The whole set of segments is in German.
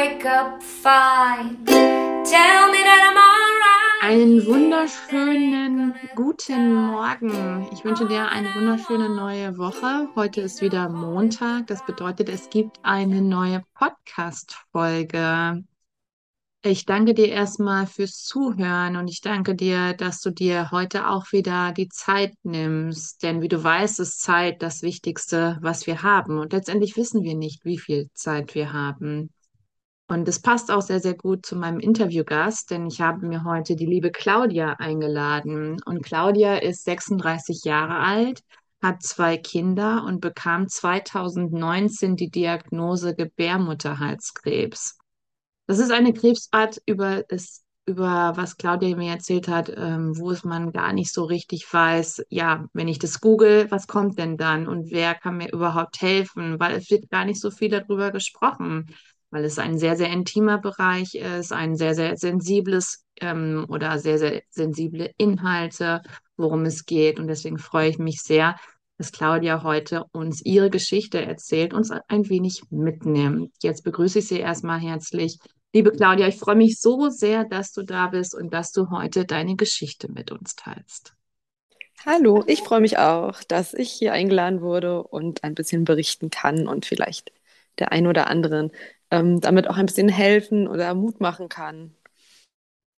wake up fine. Tell me that I'm. Einen wunderschönen guten Morgen. Ich wünsche dir eine wunderschöne neue Woche. Heute ist wieder Montag. Das bedeutet, es gibt eine neue Podcast-Folge. Ich danke dir erstmal fürs Zuhören und ich danke dir, dass du dir heute auch wieder die Zeit nimmst. Denn wie du weißt, ist Zeit das Wichtigste, was wir haben. Und letztendlich wissen wir nicht, wie viel Zeit wir haben. Und es passt auch sehr, sehr gut zu meinem Interviewgast, denn ich habe mir heute die liebe Claudia eingeladen. Und Claudia ist 36 Jahre alt, hat zwei Kinder und bekam 2019 die Diagnose Gebärmutterhalskrebs. Das ist eine Krebsart, über, es, über was Claudia mir erzählt hat, ähm, wo es man gar nicht so richtig weiß, ja, wenn ich das google, was kommt denn dann und wer kann mir überhaupt helfen, weil es wird gar nicht so viel darüber gesprochen, weil es ein sehr, sehr intimer Bereich ist, ein sehr, sehr sensibles ähm, oder sehr, sehr sensible Inhalte, worum es geht. Und deswegen freue ich mich sehr, dass Claudia heute uns ihre Geschichte erzählt, uns ein wenig mitnimmt. Jetzt begrüße ich Sie erstmal herzlich. Liebe Claudia, ich freue mich so sehr, dass du da bist und dass du heute deine Geschichte mit uns teilst. Hallo, ich freue mich auch, dass ich hier eingeladen wurde und ein bisschen berichten kann und vielleicht der ein oder anderen ähm, damit auch ein bisschen helfen oder Mut machen kann.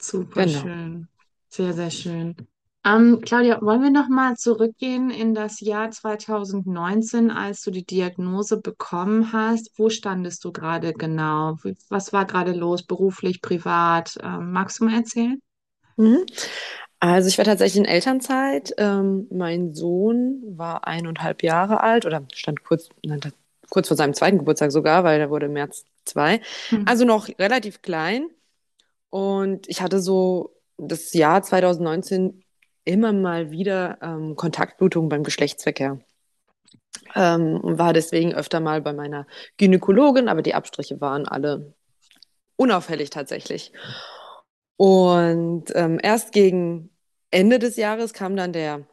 Super genau. schön. Sehr, sehr schön. Ähm, Claudia, wollen wir nochmal zurückgehen in das Jahr 2019, als du die Diagnose bekommen hast? Wo standest du gerade genau? Was war gerade los, beruflich, privat? Ähm, magst du mal erzählen? Mhm. Also ich war tatsächlich in Elternzeit. Ähm, mein Sohn war eineinhalb Jahre alt oder stand kurz, kurz vor seinem zweiten Geburtstag sogar, weil er wurde im März zwei. Mhm. Also noch relativ klein. Und ich hatte so das Jahr 2019 immer mal wieder ähm, Kontaktblutung beim Geschlechtsverkehr. Ähm, und war deswegen öfter mal bei meiner Gynäkologin, aber die Abstriche waren alle unauffällig tatsächlich. Und ähm, erst gegen Ende des Jahres kam dann der,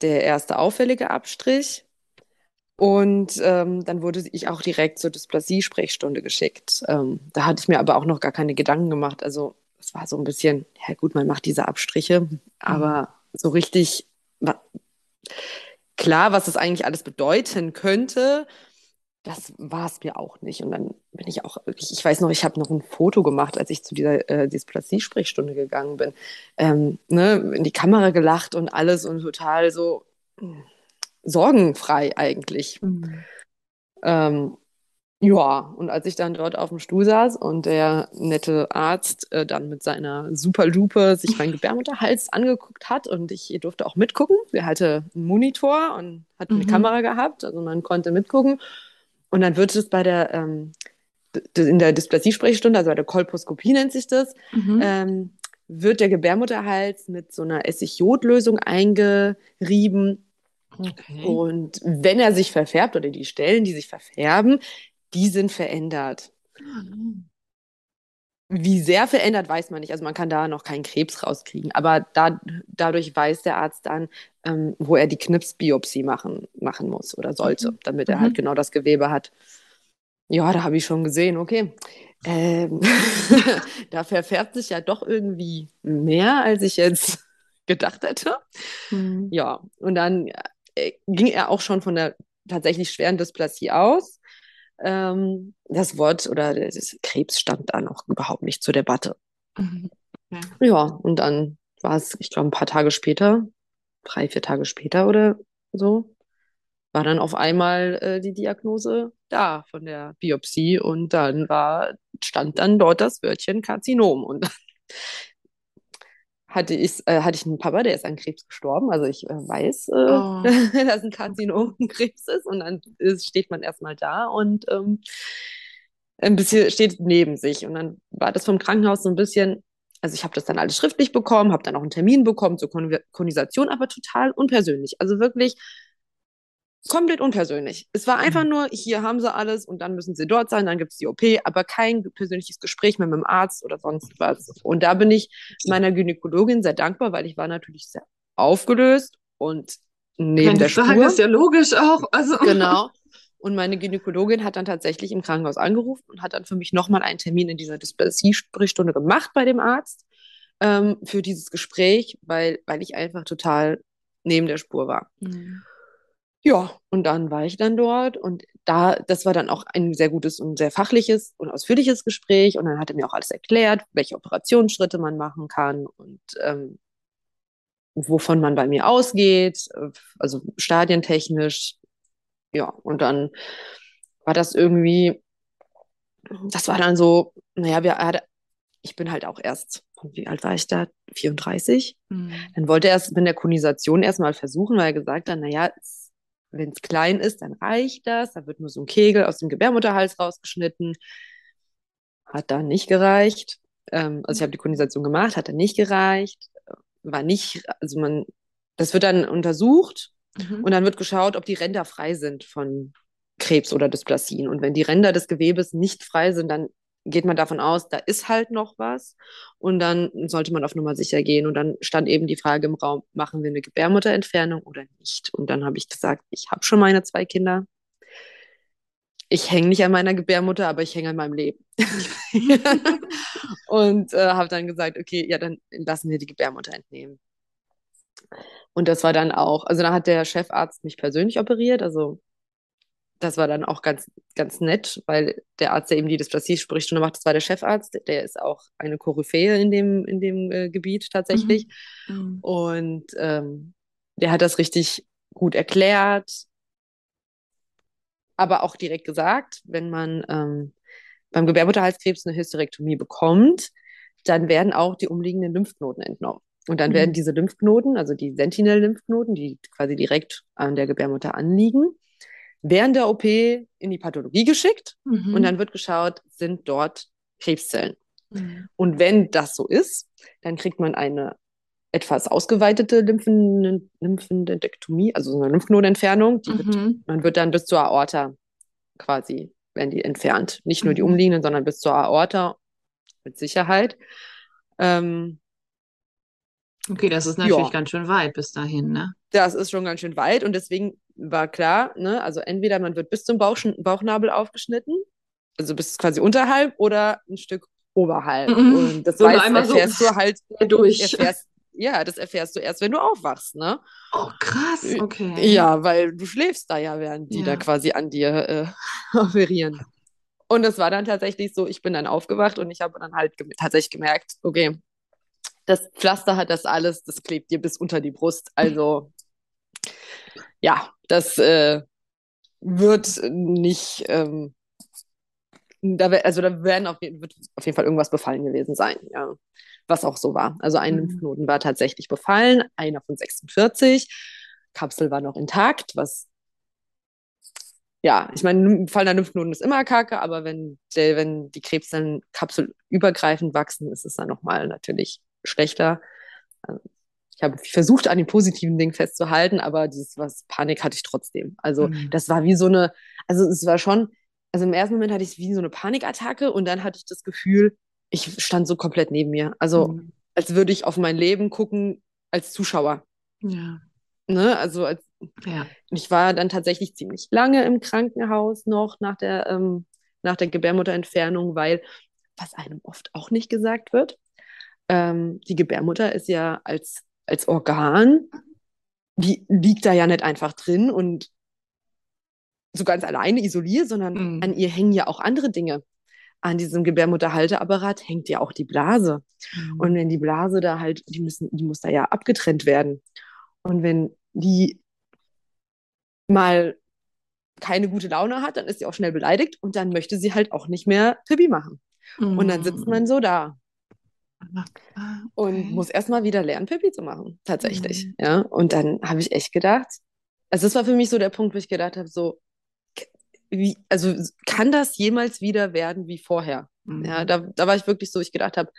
der erste auffällige Abstrich. Und ähm, dann wurde ich auch direkt zur Dysplasie-Sprechstunde geschickt. Ähm, da hatte ich mir aber auch noch gar keine Gedanken gemacht. Also es war so ein bisschen, ja gut, man macht diese Abstriche, aber mhm. so richtig klar, was das eigentlich alles bedeuten könnte, das war es mir auch nicht. Und dann bin ich auch, ich, ich weiß noch, ich habe noch ein Foto gemacht, als ich zu dieser äh, Dysplasie-Sprechstunde gegangen bin. Ähm, ne, in die Kamera gelacht und alles und total so mh, hm, sorgenfrei eigentlich. Mhm. Ähm, ja, und als ich dann dort auf dem Stuhl saß und der nette Arzt äh, dann mit seiner Superlupe sich meinen Gebärmutterhals angeguckt hat und ich durfte auch mitgucken. Er hatte einen Monitor und hat eine mhm. Kamera gehabt, also man konnte mitgucken. Und dann wird es bei der, ähm, in der Dysplasie-Sprechstunde, also bei der Kolposkopie nennt sich das, mhm. ähm, wird der Gebärmutterhals mit so einer Essig-Jod-Lösung eingerieben. Okay. Und wenn er sich verfärbt oder die Stellen, die sich verfärben, die sind verändert. Mhm. Wie sehr verändert, weiß man nicht. Also man kann da noch keinen Krebs rauskriegen. Aber da, dadurch weiß der Arzt dann, ähm, wo er die Knipsbiopsie machen, machen muss oder sollte, mhm. damit er halt mhm. halt genau das Gewebe hat. Ja, da habe ich schon gesehen, okay. Ähm, da verfärbt sich ja doch irgendwie mehr, als ich jetzt gedacht hätte. Mhm. Ja, und dann ging er auch schon von der tatsächlich schweren Dysplasie aus ähm, das Wort oder das Krebs stand da noch überhaupt nicht zur Debatte. Mhm. Ja. ja, und dann war es, ich glaube, ein paar Tage später, drei, vier Tage später oder so, war dann auf einmal äh, die Diagnose da von der Biopsie und dann war, stand dann dort das Wörtchen Karzinom. Und dann hatte ich, äh, hatte ich einen Papa, der ist an Krebs gestorben. Also ich äh, weiß, äh, oh. dass ein Karzinom ein Krebs ist. Und dann ist, steht man erstmal da und ähm, ein bisschen steht neben sich. Und dann war das vom Krankenhaus so ein bisschen, also ich habe das dann alles schriftlich bekommen, habe dann auch einen Termin bekommen zur Kon Konisation, aber total unpersönlich. Also wirklich komplett unpersönlich. Es war einfach mhm. nur, hier haben sie alles und dann müssen sie dort sein, dann gibt es die OP, aber kein persönliches Gespräch mehr mit dem Arzt oder sonst was. Und da bin ich meiner Gynäkologin sehr dankbar, weil ich war natürlich sehr aufgelöst und neben Wenn der Spur. Sagen, ist ja logisch auch. Also. Genau. Und meine Gynäkologin hat dann tatsächlich im Krankenhaus angerufen und hat dann für mich nochmal einen Termin in dieser Dysplasie-Sprechstunde gemacht bei dem Arzt ähm, für dieses Gespräch, weil, weil ich einfach total neben der Spur war. Mhm. Ja, und dann war ich dann dort und da, das war dann auch ein sehr gutes und sehr fachliches und ausführliches Gespräch und dann hat er mir auch alles erklärt, welche Operationsschritte man machen kann und ähm, wovon man bei mir ausgeht, äh, also stadientechnisch. Ja, und dann war das irgendwie, das war dann so, naja, wir, ich bin halt auch erst, wie alt war ich da? 34. Mhm. Dann wollte er es mit der Konisation erstmal versuchen, weil er gesagt hat, naja, wenn es klein ist, dann reicht das. Da wird nur so ein Kegel aus dem Gebärmutterhals rausgeschnitten. Hat da nicht gereicht. Ähm, also ich habe die Konisation gemacht, hat dann nicht gereicht. War nicht, also man, das wird dann untersucht Mhm. und dann wird geschaut, ob die Ränder frei sind von Krebs oder Dysplasien. Und wenn die Ränder des Gewebes nicht frei sind, dann geht man davon aus, da ist halt noch was. Und dann sollte man auf Nummer sicher gehen. Und dann stand eben die Frage im Raum, machen wir eine Gebärmutterentfernung oder nicht? Und dann habe ich gesagt, ich habe schon meine zwei Kinder. Ich hänge nicht an meiner Gebärmutter, aber ich hänge an meinem Leben. und äh, habe dann gesagt, okay, ja, dann lassen wir die Gebärmutter entnehmen. Und das war dann auch, also da hat der Chefarzt mich persönlich operiert, also das war dann auch ganz, ganz nett, weil der Arzt, der eben die Dysplasie-Sprechstunde macht, das war der Chefarzt, der ist auch eine Koryphäe in dem, in dem äh, Gebiet tatsächlich. Mhm. Und ähm, der hat das richtig gut erklärt, aber auch direkt gesagt, wenn man ähm, beim Gebärmutterhalskrebs eine Hysterektomie bekommt, dann werden auch die umliegenden Lymphknoten entnommen. Und dann Mhm. werden diese Lymphknoten, also die Sentinel-Lymphknoten, die quasi direkt an der Gebärmutter anliegen, während der OP in die Pathologie geschickt Mhm. und dann wird geschaut, sind dort Krebszellen. Mhm. Und wenn das so ist, dann kriegt man eine etwas ausgeweitete Lymphen also so eine Lymphknotenentfernung. Die wird, Mhm. man wird dann bis zur Aorta quasi, werden die entfernt. Nicht nur die Mhm. umliegenden, sondern bis zur Aorta mit Sicherheit. Ähm, Okay, das ist natürlich Ja. ganz schön weit bis dahin, ne? das ist schon ganz schön weit und deswegen war klar, ne, also entweder man wird bis zum Bauch, Bauchnabel aufgeschnitten, also bis quasi unterhalb oder ein Stück oberhalb. Mhm. Und das So weißt, einmal so erfährst du halt, Durch. erfährst, ja, das erfährst du erst, wenn du aufwachst, ne? Oh, krass. Okay. Ja, weil du schläfst da ja, während die Ja. da quasi an dir äh, operieren. Und es war dann tatsächlich so, ich bin dann aufgewacht und ich habe dann halt gem tatsächlich gemerkt, okay, das Pflaster hat das alles, das klebt dir bis unter die Brust. Also ja, das äh, wird nicht, ähm, da wär, also da werden auf, wird auf jeden Fall irgendwas befallen gewesen sein, ja. Was auch so war. Also ein Mhm. Lymphknoten war tatsächlich befallen, einer von 46. Kapsel war noch intakt, was ja, ich meine, fallender Lymphknoten ist immer kacke, aber wenn, der, wenn die Krebszellen kapselübergreifend wachsen, ist es dann nochmal natürlich schlechter. Also ich habe versucht, an den positiven Dingen festzuhalten, aber dieses was Panik hatte ich trotzdem. Also Mhm. das war wie so eine, also es war schon, also im ersten Moment hatte ich wie so eine Panikattacke und dann hatte ich das Gefühl, ich stand so komplett neben mir. Also Mhm. als würde ich auf mein Leben gucken als Zuschauer. Ja. Ne? Also als Ja. ich war dann tatsächlich ziemlich lange im Krankenhaus noch nach der, ähm, nach der Gebärmutterentfernung, weil, was einem oft auch nicht gesagt wird, ähm, die Gebärmutter ist ja als, als Organ, die liegt da ja nicht einfach drin und so ganz alleine isoliert, sondern Mhm. an ihr hängen ja auch andere Dinge. An diesem Gebärmutterhalteapparat hängt ja auch die Blase. Mhm. Und wenn die Blase da halt, die müssen, die muss da ja abgetrennt werden. Und wenn die mal keine gute Laune hat, dann ist sie auch schnell beleidigt und dann möchte sie halt auch nicht mehr Pipi machen. Und dann sitzt man so da Und muss erstmal wieder lernen, Pipi zu machen, tatsächlich. Mhm. Ja, und dann habe ich echt gedacht, also das war für mich so der Punkt, wo ich gedacht habe, so, wie, also kann das jemals wieder werden wie vorher? Mhm. Ja, da, da war ich wirklich so, ich gedacht habe,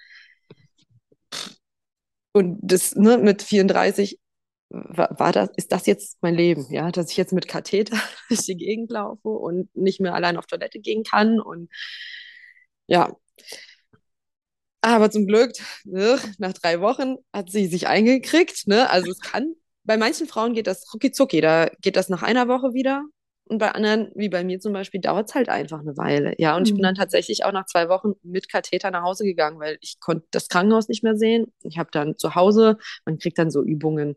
und das ne, mit 34 war, war das, ist das jetzt mein Leben, ja, dass ich jetzt mit Katheter durch die Gegend laufe und nicht mehr allein auf Toilette gehen kann und ja. Aber zum Glück, ne, nach drei Wochen hat sie sich eingekriegt, ne, also es kann, bei manchen Frauen geht das rucki zucki, da geht das nach einer Woche wieder und bei anderen, wie bei mir zum Beispiel, dauert es halt einfach eine Weile. Ja, und ich bin Mhm. dann tatsächlich auch nach zwei Wochen mit Katheter nach Hause gegangen, weil ich konnte das Krankenhaus nicht mehr sehen. Ich habe dann zu Hause, man kriegt dann so Übungen,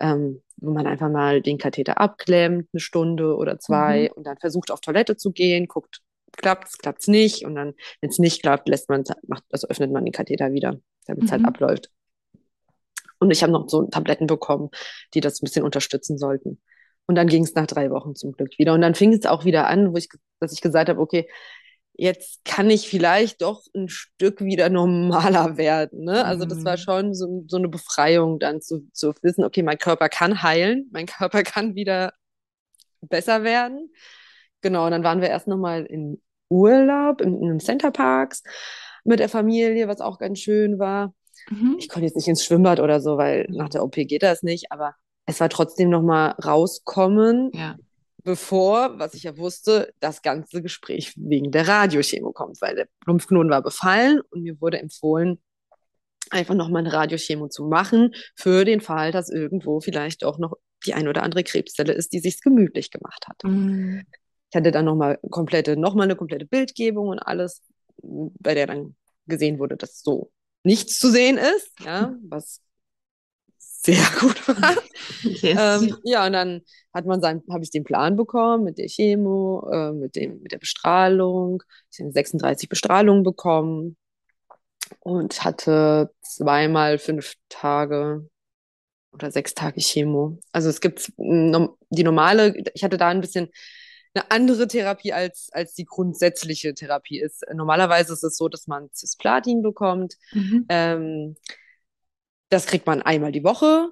ähm, wo man einfach mal den Katheter abklemmt, eine Stunde oder zwei, und dann versucht auf Toilette zu gehen, guckt, klappt's, klappt's nicht, und dann, wenn es nicht klappt, lässt man, macht, also öffnet man den Katheter wieder, damit es halt Mhm. abläuft. Und ich habe noch so Tabletten bekommen, die das ein bisschen unterstützen sollten. Und dann ging es nach drei Wochen zum Glück wieder. Und dann fing es auch wieder an, wo ich, dass ich gesagt habe, okay, jetzt kann ich vielleicht doch ein Stück wieder normaler werden. Ne? Also das war Mhm. schon so, so eine Befreiung, dann zu, zu wissen, okay, mein Körper kann heilen, mein Körper kann wieder besser werden. Genau, und dann waren wir erst nochmal in Urlaub in, in einem Centerparks mit der Familie, was auch ganz schön war Mhm. ich konnte jetzt nicht ins Schwimmbad oder so, weil nach der OP geht das nicht, aber es war trotzdem nochmal rauskommen, Ja. bevor, was ich ja wusste, das ganze Gespräch wegen der Radiochemo kommt, weil der Lymphknoten war befallen und mir wurde empfohlen, einfach nochmal eine Radiochemo zu machen, für den Fall, dass irgendwo vielleicht auch noch die ein oder andere Krebszelle ist, die sich's gemütlich gemacht hat. Mhm. Ich hatte dann nochmal komplette, nochmal eine komplette Bildgebung und alles, bei der dann gesehen wurde, dass so nichts zu sehen ist, ja, was sehr gut war. Yes. Ähm, ja, und dann hat man sein, habe ich den Plan bekommen mit der Chemo, äh, mit dem, mit der Bestrahlung. Ich habe 36 Bestrahlungen bekommen und hatte zweimal fünf Tage oder sechs Tage Chemo. Also es gibt die normale, ich hatte da ein bisschen eine andere Therapie als, als die grundsätzliche Therapie ist. Normalerweise ist es so, dass man Cisplatin bekommt. Mhm. Ähm, das kriegt man einmal die Woche,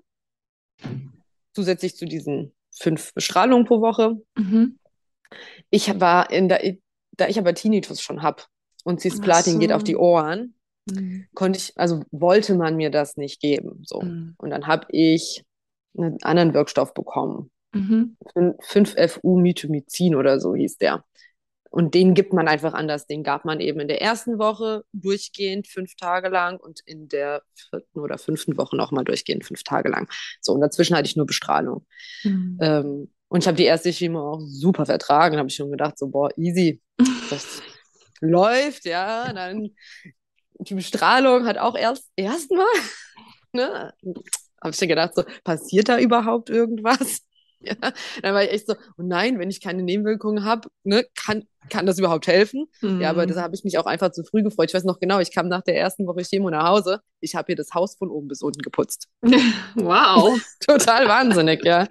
zusätzlich zu diesen fünf Bestrahlungen pro Woche. Mhm. Ich war in der, da ich aber Tinnitus schon hab und Cisplatin so. geht auf die Ohren, Mhm. konnte ich, also wollte man mir das nicht geben. So. Mhm. Und dann habe ich einen anderen Wirkstoff bekommen. Mhm. 5-FU-Mythomycin oder so hieß der. Und den gibt man einfach anders. Den gab man eben in der ersten Woche durchgehend fünf Tage lang und in der vierten oder fünften Woche nochmal durchgehend fünf Tage lang. So, und dazwischen hatte ich nur Bestrahlung. Mhm. Ähm, und ich habe die erste Chemo auch super vertragen. habe ich schon gedacht, so, boah, easy, das läuft, ja. Dann die Bestrahlung hat auch erst erstmal, ne? Habe ich dann gedacht, so, passiert da überhaupt irgendwas? Ja, dann war ich echt so, oh nein, wenn ich keine Nebenwirkungen habe, ne, kann, kann das überhaupt helfen? Ja, aber Mhm. da habe ich mich auch einfach zu früh gefreut. Ich weiß noch genau, ich kam nach der ersten Woche Chemo nach Hause. Ich habe hier das Haus von oben bis unten geputzt. Wow. Total wahnsinnig, ja.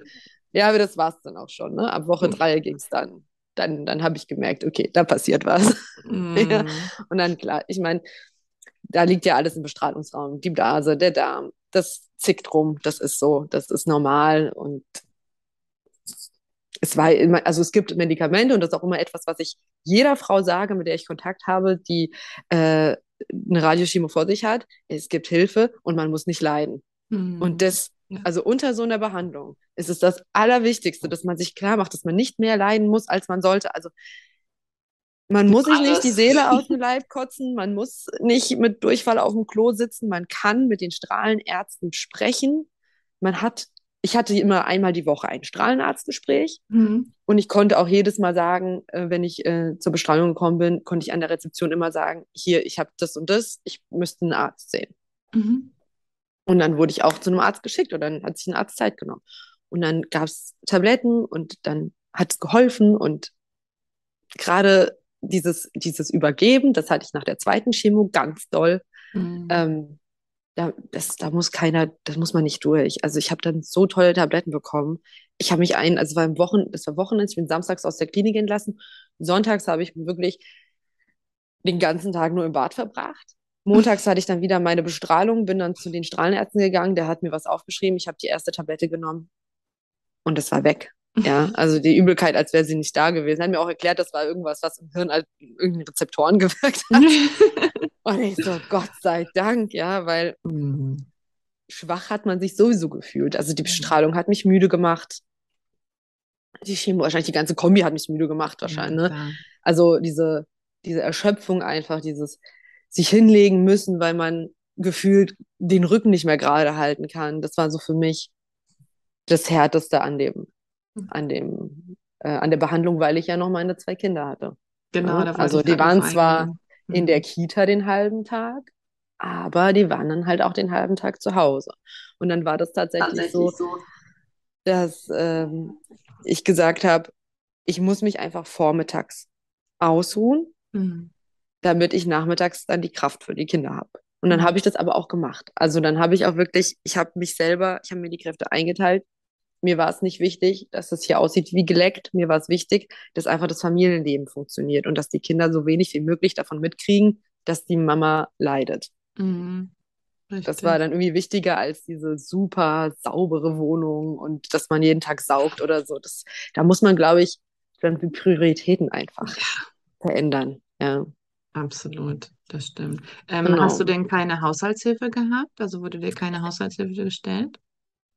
Ja, aber das war's dann auch schon. Ne? Ab Woche Mhm. drei ging's dann. Dann, dann habe ich gemerkt, okay, da passiert was. Ja. Mhm. Und dann, klar, ich meine, da liegt ja alles im Bestrahlungsraum. Die Blase, der Darm, das zickt rum. Das ist so, das ist normal. Und es war immer, also es gibt Medikamente und das ist auch immer etwas, was ich jeder Frau sage, mit der ich Kontakt habe, die äh, eine Radiochemo vor sich hat. Es gibt Hilfe und man muss nicht leiden. Mhm. Und das, also unter so einer Behandlung ist es das Allerwichtigste, dass man sich klar macht, dass man nicht mehr leiden muss, als man sollte. Also man muss sich nicht die. Seele aus dem Leib kotzen, man muss nicht mit Durchfall auf dem Klo sitzen, man kann mit den Strahlenärzten sprechen. Man hat, ich hatte immer einmal die Woche ein Strahlenarztgespräch Mhm. und ich konnte auch jedes Mal sagen, äh, wenn ich äh, zur Bestrahlung gekommen bin, konnte ich an der Rezeption immer sagen, hier, ich habe das und das, ich müsste einen Arzt sehen. Mhm. Und dann wurde ich auch zu einem Arzt geschickt und dann hat sich ein Arzt Zeit genommen. Und dann gab es Tabletten und dann hat es geholfen und gerade dieses, dieses Übergeben, das hatte ich nach der zweiten Chemo ganz doll. Mhm. Ähm, da, das, da muss keiner, das muss man nicht durch. Also ich habe dann so tolle Tabletten bekommen. Ich habe mich ein, also es war im Wochen, das war Wochenende, ich bin samstags aus der Klinik entlassen. Sonntags habe ich wirklich den ganzen Tag nur im Bad verbracht. Montags hatte ich dann wieder meine Bestrahlung, bin dann zu den Strahlenärzten gegangen, der hat mir was aufgeschrieben, ich habe die erste Tablette genommen und es war weg. Ja, also die Übelkeit, als wäre sie nicht da gewesen. Hat mir auch erklärt, das war irgendwas, was im Hirn als irgendeine Rezeptoren gewirkt hat. Und ich so, Gott sei Dank, ja, weil Mhm. schwach hat man sich sowieso gefühlt. Also die Bestrahlung hat mich müde gemacht. Die Chemo, wahrscheinlich die ganze Kombi hat mich müde gemacht, wahrscheinlich. Ja, Ne? Also diese, diese Erschöpfung einfach, dieses sich hinlegen müssen, weil man gefühlt den Rücken nicht mehr gerade halten kann. Das war so für mich das Härteste an dem, an dem äh, an der Behandlung, weil ich ja noch meine zwei Kinder hatte. Genau, Ja, also die waren zwar. In der. Kita den halben Tag, aber die waren dann halt auch den halben Tag zu Hause. Und dann war das tatsächlich so, dass ähm, ich gesagt habe, ich muss mich einfach vormittags ausruhen, Mhm. damit ich nachmittags dann die Kraft für die Kinder habe. Und dann Mhm. habe ich das aber auch gemacht. Also dann habe ich auch wirklich, ich habe mich selber, ich habe mir die Kräfte eingeteilt. Mir war es nicht wichtig, dass es hier aussieht wie geleckt. Mir war es wichtig, dass einfach das Familienleben funktioniert und dass die Kinder so wenig wie möglich davon mitkriegen, dass die Mama leidet. Mhm. Das war dann irgendwie wichtiger als diese super saubere Wohnung und dass man jeden Tag saugt oder so. Das, da muss man, glaube ich, dann die Prioritäten einfach verändern. Ja, Absolut, das stimmt. Ähm, genau. hast du denn keine Haushaltshilfe gehabt? Also wurde dir keine Haushaltshilfe gestellt?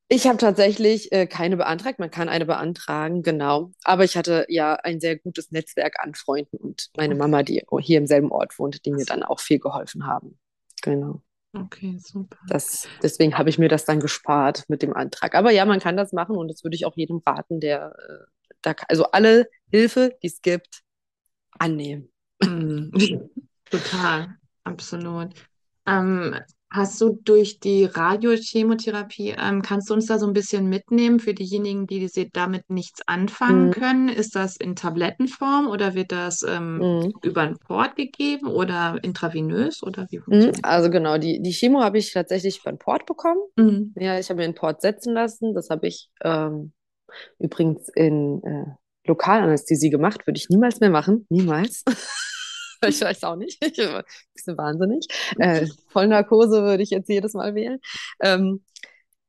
Ich habe tatsächlich äh, keine beantragt. Man kann eine beantragen, genau. Aber ich hatte ja ein sehr gutes Netzwerk an Freunden und meine Mama, die hier im selben Ort wohnt, die mir dann auch viel geholfen haben. Genau. Okay, super. Das, deswegen habe ich mir das dann gespart mit dem Antrag. Aber ja, man kann das machen und das würde ich auch jedem raten, der äh, da, also alle Hilfe, die es gibt, annehmen. Mhm. Total, absolut. Ähm, hast du durch die Radiochemotherapie, ähm, kannst du uns da so ein bisschen mitnehmen für diejenigen, die damit nichts anfangen Mhm. können? Ist das in Tablettenform oder wird das ähm, Mhm. über einen Port gegeben oder intravenös oder wie Mhm. funktioniert Also genau, die, die Chemo habe ich tatsächlich über den Port bekommen. Mhm. Ja, ich habe mir einen Port setzen lassen. Das habe ich ähm, übrigens in äh, Lokalanästhesie gemacht. Würde ich niemals mehr machen. Niemals. ich weiß auch nicht. Ich bin ein bisschen wahnsinnig. Äh, Vollnarkose würde ich jetzt jedes Mal wählen. Ähm,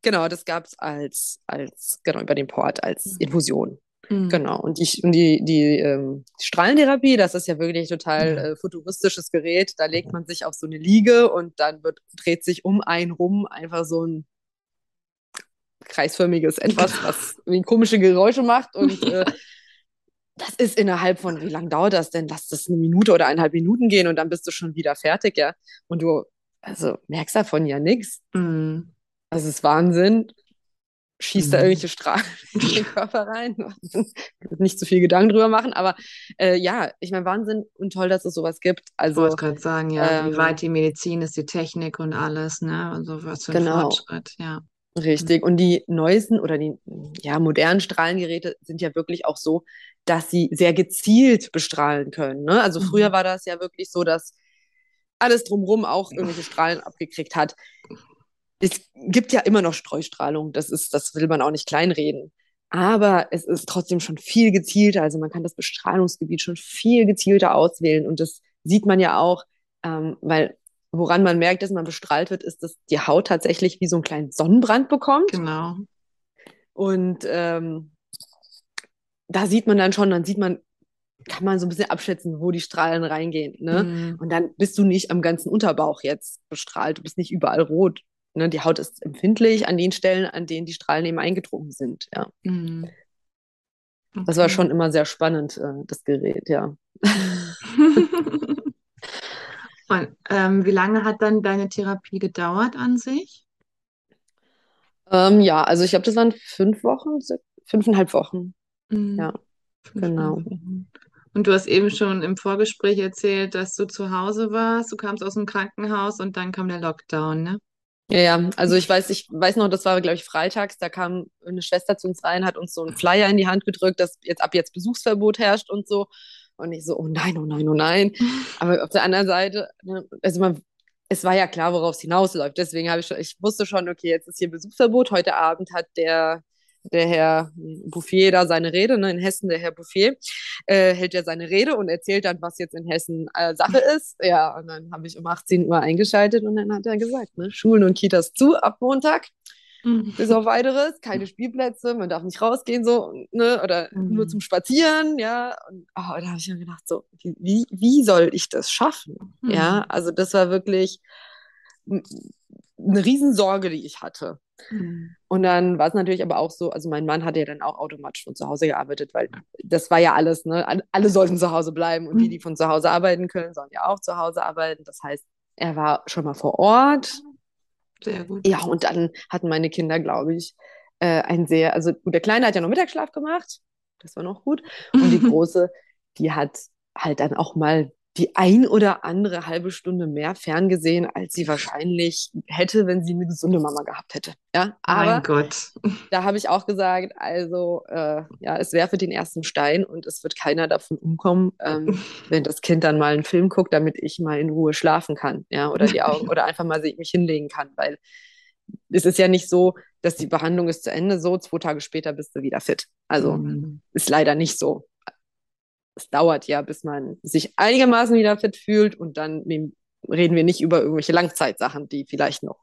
genau, das gab es als, als, genau, über den Port als Infusion. Mhm. Genau. Und die, und die, die ähm, Strahlentherapie, das ist ja wirklich total Ja. äh, futuristisches Gerät. Da legt man sich auf so eine Liege und dann wird, dreht sich um einen rum einfach so ein kreisförmiges Etwas, was komische Geräusche macht. Und äh, das ist innerhalb von, wie lange dauert das denn? Lass das eine Minute oder eineinhalb Minuten gehen und dann bist du schon wieder fertig, ja. Und du, also merkst davon ja nichts. Mhm. Das ist Wahnsinn. Schießt da Mhm. irgendwelche Strahlen in den Körper rein. Nicht zu viel Gedanken drüber machen, aber äh, ja, ich meine, Wahnsinn und toll, dass es sowas gibt. Ich Also, wollte gerade sagen, ja, wie ähm, weit die Medizin ist, die Technik und alles, ne? Also was für ein Genau. Fortschritt, ja. Richtig. Und die neuesten oder die ja, modernen Strahlengeräte sind ja wirklich auch so, dass sie sehr gezielt bestrahlen können. Ne? Also früher Mhm. war das ja wirklich so, dass alles drumherum auch irgendwelche Strahlen abgekriegt hat. Es gibt ja immer noch Streustrahlung, das ist, das will man auch nicht kleinreden. Aber es ist trotzdem schon viel gezielter. Also man kann das Bestrahlungsgebiet schon viel gezielter auswählen. Und das sieht man ja auch, ähm, weil woran man merkt, dass man bestrahlt wird, ist, dass die Haut tatsächlich wie so einen kleinen Sonnenbrand bekommt. Genau. Und ähm, da sieht man dann schon, dann sieht man, kann man so ein bisschen abschätzen, wo die Strahlen reingehen. Ne? Mhm. Und dann bist du nicht am ganzen Unterbauch jetzt bestrahlt, du bist nicht überall rot. Ne? Die Haut ist empfindlich an den Stellen, an denen die Strahlen eben eingedrungen sind. Ja. Mhm. Das war Okay. schon immer sehr spannend, äh, das Gerät, ja. Und ähm, wie lange hat dann deine Therapie gedauert an sich? Ähm, ja, also ich glaube, das waren fünf Wochen, fünfeinhalb Wochen. Mhm. Ja, genau. Wochen. Und du hast eben schon im Vorgespräch erzählt, dass du zu Hause warst, du kamst aus dem Krankenhaus und dann kam der Lockdown, ne? Ja, ja, also ich weiß, ich weiß noch, das war, glaube ich, freitags, da kam eine Schwester zu uns rein, hat uns so einen Flyer in die Hand gedrückt, dass jetzt ab jetzt Besuchsverbot herrscht und so. Und ich so, oh nein, oh nein, oh nein. Aber auf der anderen Seite, ne, also man, es war ja klar, worauf es hinausläuft. Deswegen habe ich schon, ich wusste schon, okay, jetzt ist hier Besuchsverbot. Heute Abend hat der, der Herr Bouffier da seine Rede, ne, in Hessen, der Herr Bouffier, äh, hält ja seine Rede und erzählt dann, was jetzt in Hessen äh, Sache ist. Ja, und dann habe ich um 18 Uhr eingeschaltet und dann hat er gesagt, ne, Schulen und Kitas zu ab Montag Mhm. bis auf weiteres, keine Spielplätze, man darf nicht rausgehen, so, ne, oder Mhm. nur zum Spazieren, ja. Und oh, da habe ich mir gedacht, so, wie, wie soll ich das schaffen? Mhm. Ja, also das war wirklich eine Riesensorge, die ich hatte. Mhm. Und dann war es natürlich aber auch so, also mein Mann hatte ja dann auch automatisch von zu Hause gearbeitet, weil das war ja alles, ne? Alle- Alle sollten zu Hause bleiben und die, die von zu Hause arbeiten können, sollen ja auch zu Hause arbeiten. Das heißt, er war schon mal vor Ort, Sehr gut. ja, und dann hatten meine Kinder, glaube ich, äh, ein sehr, also gut, der Kleine hat ja noch Mittagsschlaf gemacht. Das war noch gut. Und die Große, die hat halt dann auch mal die ein oder andere halbe Stunde mehr ferngesehen, als sie wahrscheinlich hätte, wenn sie eine gesunde Mama gehabt hätte. Ja, aber Mein Gott. da habe ich auch gesagt, also äh, ja, es werfe den ersten Stein und es wird keiner davon umkommen, ähm, wenn das Kind dann mal einen Film guckt, damit ich mal in Ruhe schlafen kann, ja, oder die Augen oder einfach mal mich hinlegen kann, weil es ist ja nicht so, dass die Behandlung ist zu Ende, so zwei Tage später bist du wieder fit. Also Mhm. ist leider nicht so. Es dauert ja, bis man sich einigermaßen wieder fit fühlt und dann reden wir nicht über irgendwelche Langzeitsachen, die vielleicht noch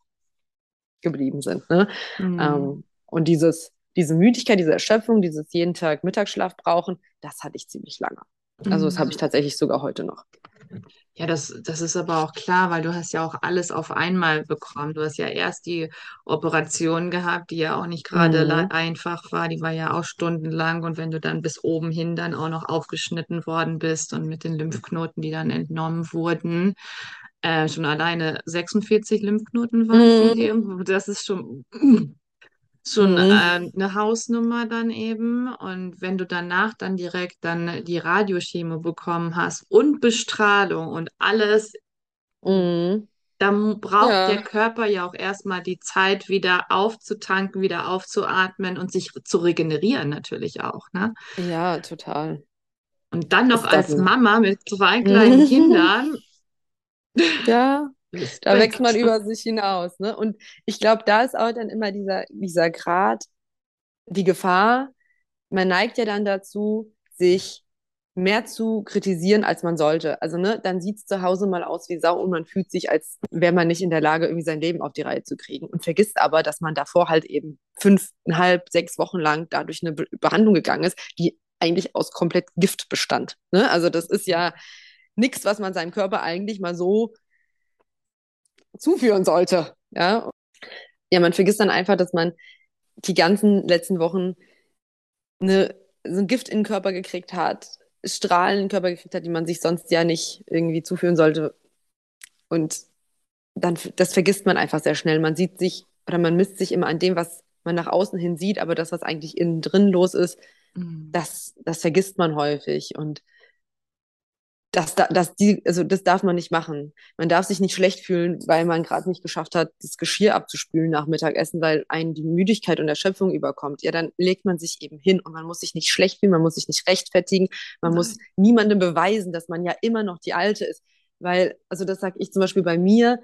geblieben sind. Ne? Mhm. Ähm, und dieses, diese Müdigkeit, diese Erschöpfung, dieses jeden Tag Mittagsschlaf brauchen, das hatte ich ziemlich lange. Also das Mhm. habe ich tatsächlich sogar heute noch. Ja, das, das ist aber auch klar, weil du hast ja auch alles auf einmal bekommen. Du hast ja erst die Operation gehabt, die ja auch nicht gerade Mhm. einfach war. Die war ja auch stundenlang. Und wenn du dann bis oben hin dann auch noch aufgeschnitten worden bist und mit den Lymphknoten, die dann entnommen wurden, äh, schon alleine 46 Lymphknoten waren Mhm. Das ist schon schon äh, Mhm. eine Hausnummer dann eben. Und wenn du danach dann direkt dann die Radiochemo bekommen hast und Bestrahlung und alles, Mhm. dann braucht der Ja, Körper ja auch erstmal die Zeit, wieder aufzutanken, wieder aufzuatmen und sich zu regenerieren natürlich auch, ne? ja, total. Und dann noch als. Mama mit zwei kleinen Kindern, Ja, da wächst man über sich hinaus, ne? Und ich glaube, da ist auch dann immer dieser, dieser Grad, die Gefahr, man neigt ja dann dazu, sich mehr zu kritisieren, als man sollte. Also, ne, dann sieht es zu Hause mal aus wie Sau und man fühlt sich, als wäre man nicht in der Lage, irgendwie sein Leben auf die Reihe zu kriegen. Und vergisst aber, dass man davor halt eben fünfeinhalb, sechs Wochen lang dadurch eine Be Behandlung gegangen ist, die eigentlich aus komplett Gift bestand. Ne? Also, das ist ja nichts, was man seinem Körper eigentlich mal so zuführen sollte. Ja, ja, man vergisst dann einfach, dass man die ganzen letzten Wochen eine, so ein Gift in den Körper gekriegt hat, Strahlen in den Körper gekriegt hat, die man sich sonst ja nicht irgendwie zuführen sollte. Und dann, das vergisst man einfach sehr schnell. Man sieht sich oder man misst sich immer an dem, was man nach außen hin sieht, aber das, was eigentlich innen drin los ist, Mhm. das, das vergisst man häufig. Und das, da- das, die, also das darf man nicht machen. Man darf sich nicht schlecht fühlen, weil man gerade nicht geschafft hat, das Geschirr abzuspülen nach Mittagessen, weil einen die Müdigkeit und Erschöpfung überkommt. Ja, dann legt man sich eben hin und man muss sich nicht schlecht fühlen, man muss sich nicht rechtfertigen, man muss niemandem beweisen, dass man ja immer noch die Alte ist. Weil, also das sage ich zum Beispiel bei mir,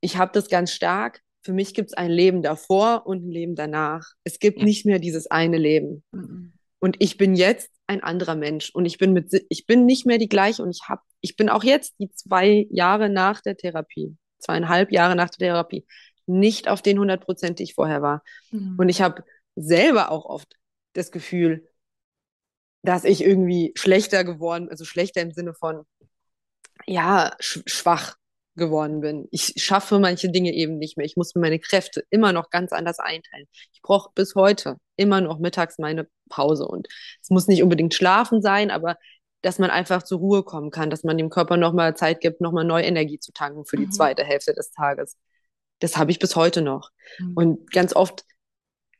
ich habe das ganz stark. Für mich gibt es ein Leben davor und ein Leben danach. Es gibt Ja. nicht mehr dieses eine Leben. Mhm. Und ich bin jetzt ein anderer Mensch und ich bin mit, ich bin nicht mehr die gleiche und ich habe, ich bin auch jetzt die zwei Jahre nach der Therapie, zweieinhalb Jahre nach der Therapie, nicht auf den 100 Prozent, die ich vorher war. Mhm. Und ich habe selber auch oft das Gefühl, dass ich irgendwie schlechter geworden, also schlechter im Sinne von, ja, sch schwach geworden bin. Ich schaffe manche Dinge eben nicht mehr. Ich muss mir meine Kräfte immer noch ganz anders einteilen. Ich brauche bis heute immer noch mittags meine Pause. Und es muss nicht unbedingt schlafen sein, aber dass man einfach zur Ruhe kommen kann, dass man dem Körper nochmal Zeit gibt, nochmal neue Energie zu tanken für die Mhm. zweite Hälfte des Tages. Das habe ich bis heute noch. Mhm. Und ganz oft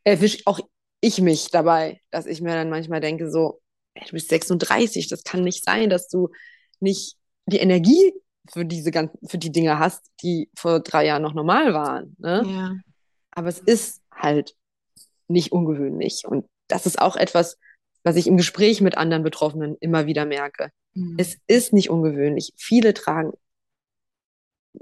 erwische auch ich mich dabei, dass ich mir dann manchmal denke, so, ey, du bist 36, das kann nicht sein, dass du nicht die Energie für diese ganzen, für die Dinge hast, die vor drei Jahren noch normal waren. Ne? Ja. Aber es ist halt nicht ungewöhnlich. Und das ist auch etwas, was ich im Gespräch mit anderen Betroffenen immer wieder merke. Mhm. Es ist nicht ungewöhnlich. Viele tragen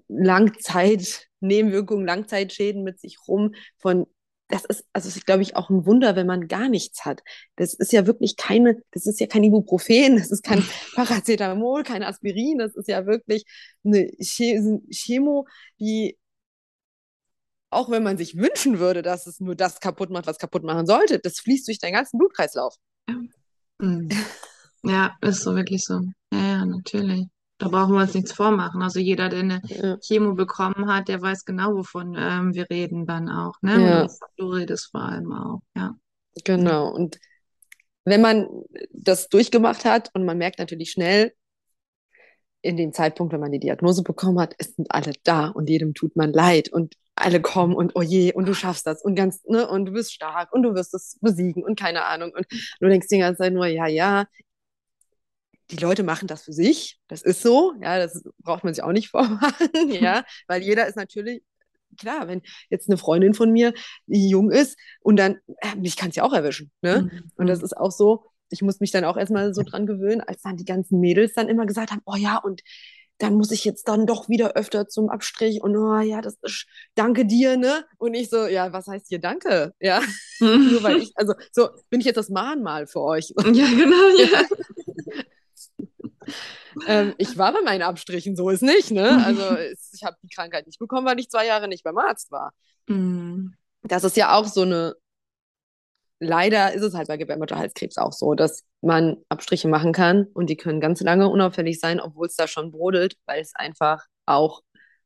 Langzeit-Nebenwirkungen, Langzeitschäden mit sich rum von das ist, also ist, glaube ich, auch ein Wunder, wenn man gar nichts hat. Das ist ja wirklich keine, das ist ja kein Ibuprofen, das ist kein Paracetamol, kein Aspirin, das ist ja wirklich eine Che- Chemo, die, auch wenn man sich wünschen würde, dass es nur das kaputt macht, was kaputt machen sollte, das fließt durch deinen ganzen Blutkreislauf. Mhm. Ja, ist so wirklich so. Ja, ja, natürlich. Da brauchen wir uns nichts vormachen. Also jeder, der eine Ja. Chemo bekommen hat, der weiß genau, wovon ähm, wir reden dann auch, ne? Ja. du redest vor allem auch, ja. Genau. Und wenn man das durchgemacht hat und man merkt natürlich schnell, in dem Zeitpunkt, wenn man die Diagnose bekommen hat, es sind alle da und jedem tut man leid. Und alle kommen und oh je, und du schaffst das und ganz, ne, und du bist stark und du wirst es besiegen und keine Ahnung. Und du denkst die ganze Zeit nur, ja, ja, die Leute machen das für sich, das ist so, ja, das braucht man sich auch nicht vormachen, ja, weil jeder ist natürlich, klar, wenn jetzt eine Freundin von mir, die jung ist und dann, äh, mich kann es ja auch erwischen, ne? Mhm. Und das ist auch so, ich muss mich dann auch erstmal so dran gewöhnen, als dann die ganzen Mädels dann immer gesagt haben, oh ja, und dann muss ich jetzt dann doch wieder öfter zum Abstrich und oh ja, das ist, danke dir, ne? Und ich so, ja, was heißt hier danke? Ja, nur weil ich, also so bin ich jetzt das Mahnmal für euch. Ja, genau, ja. ähm, ich war bei meinen Abstrichen, so ist nicht, ne? Also ich habe die Krankheit nicht bekommen, weil ich zwei Jahre nicht beim Arzt war. Mhm. Das ist ja auch so eine, leider ist es halt bei Gebärmutterhalskrebs auch so, dass man Abstriche machen kann und die können ganz lange unauffällig sein, obwohl es da schon brodelt, weil es einfach auch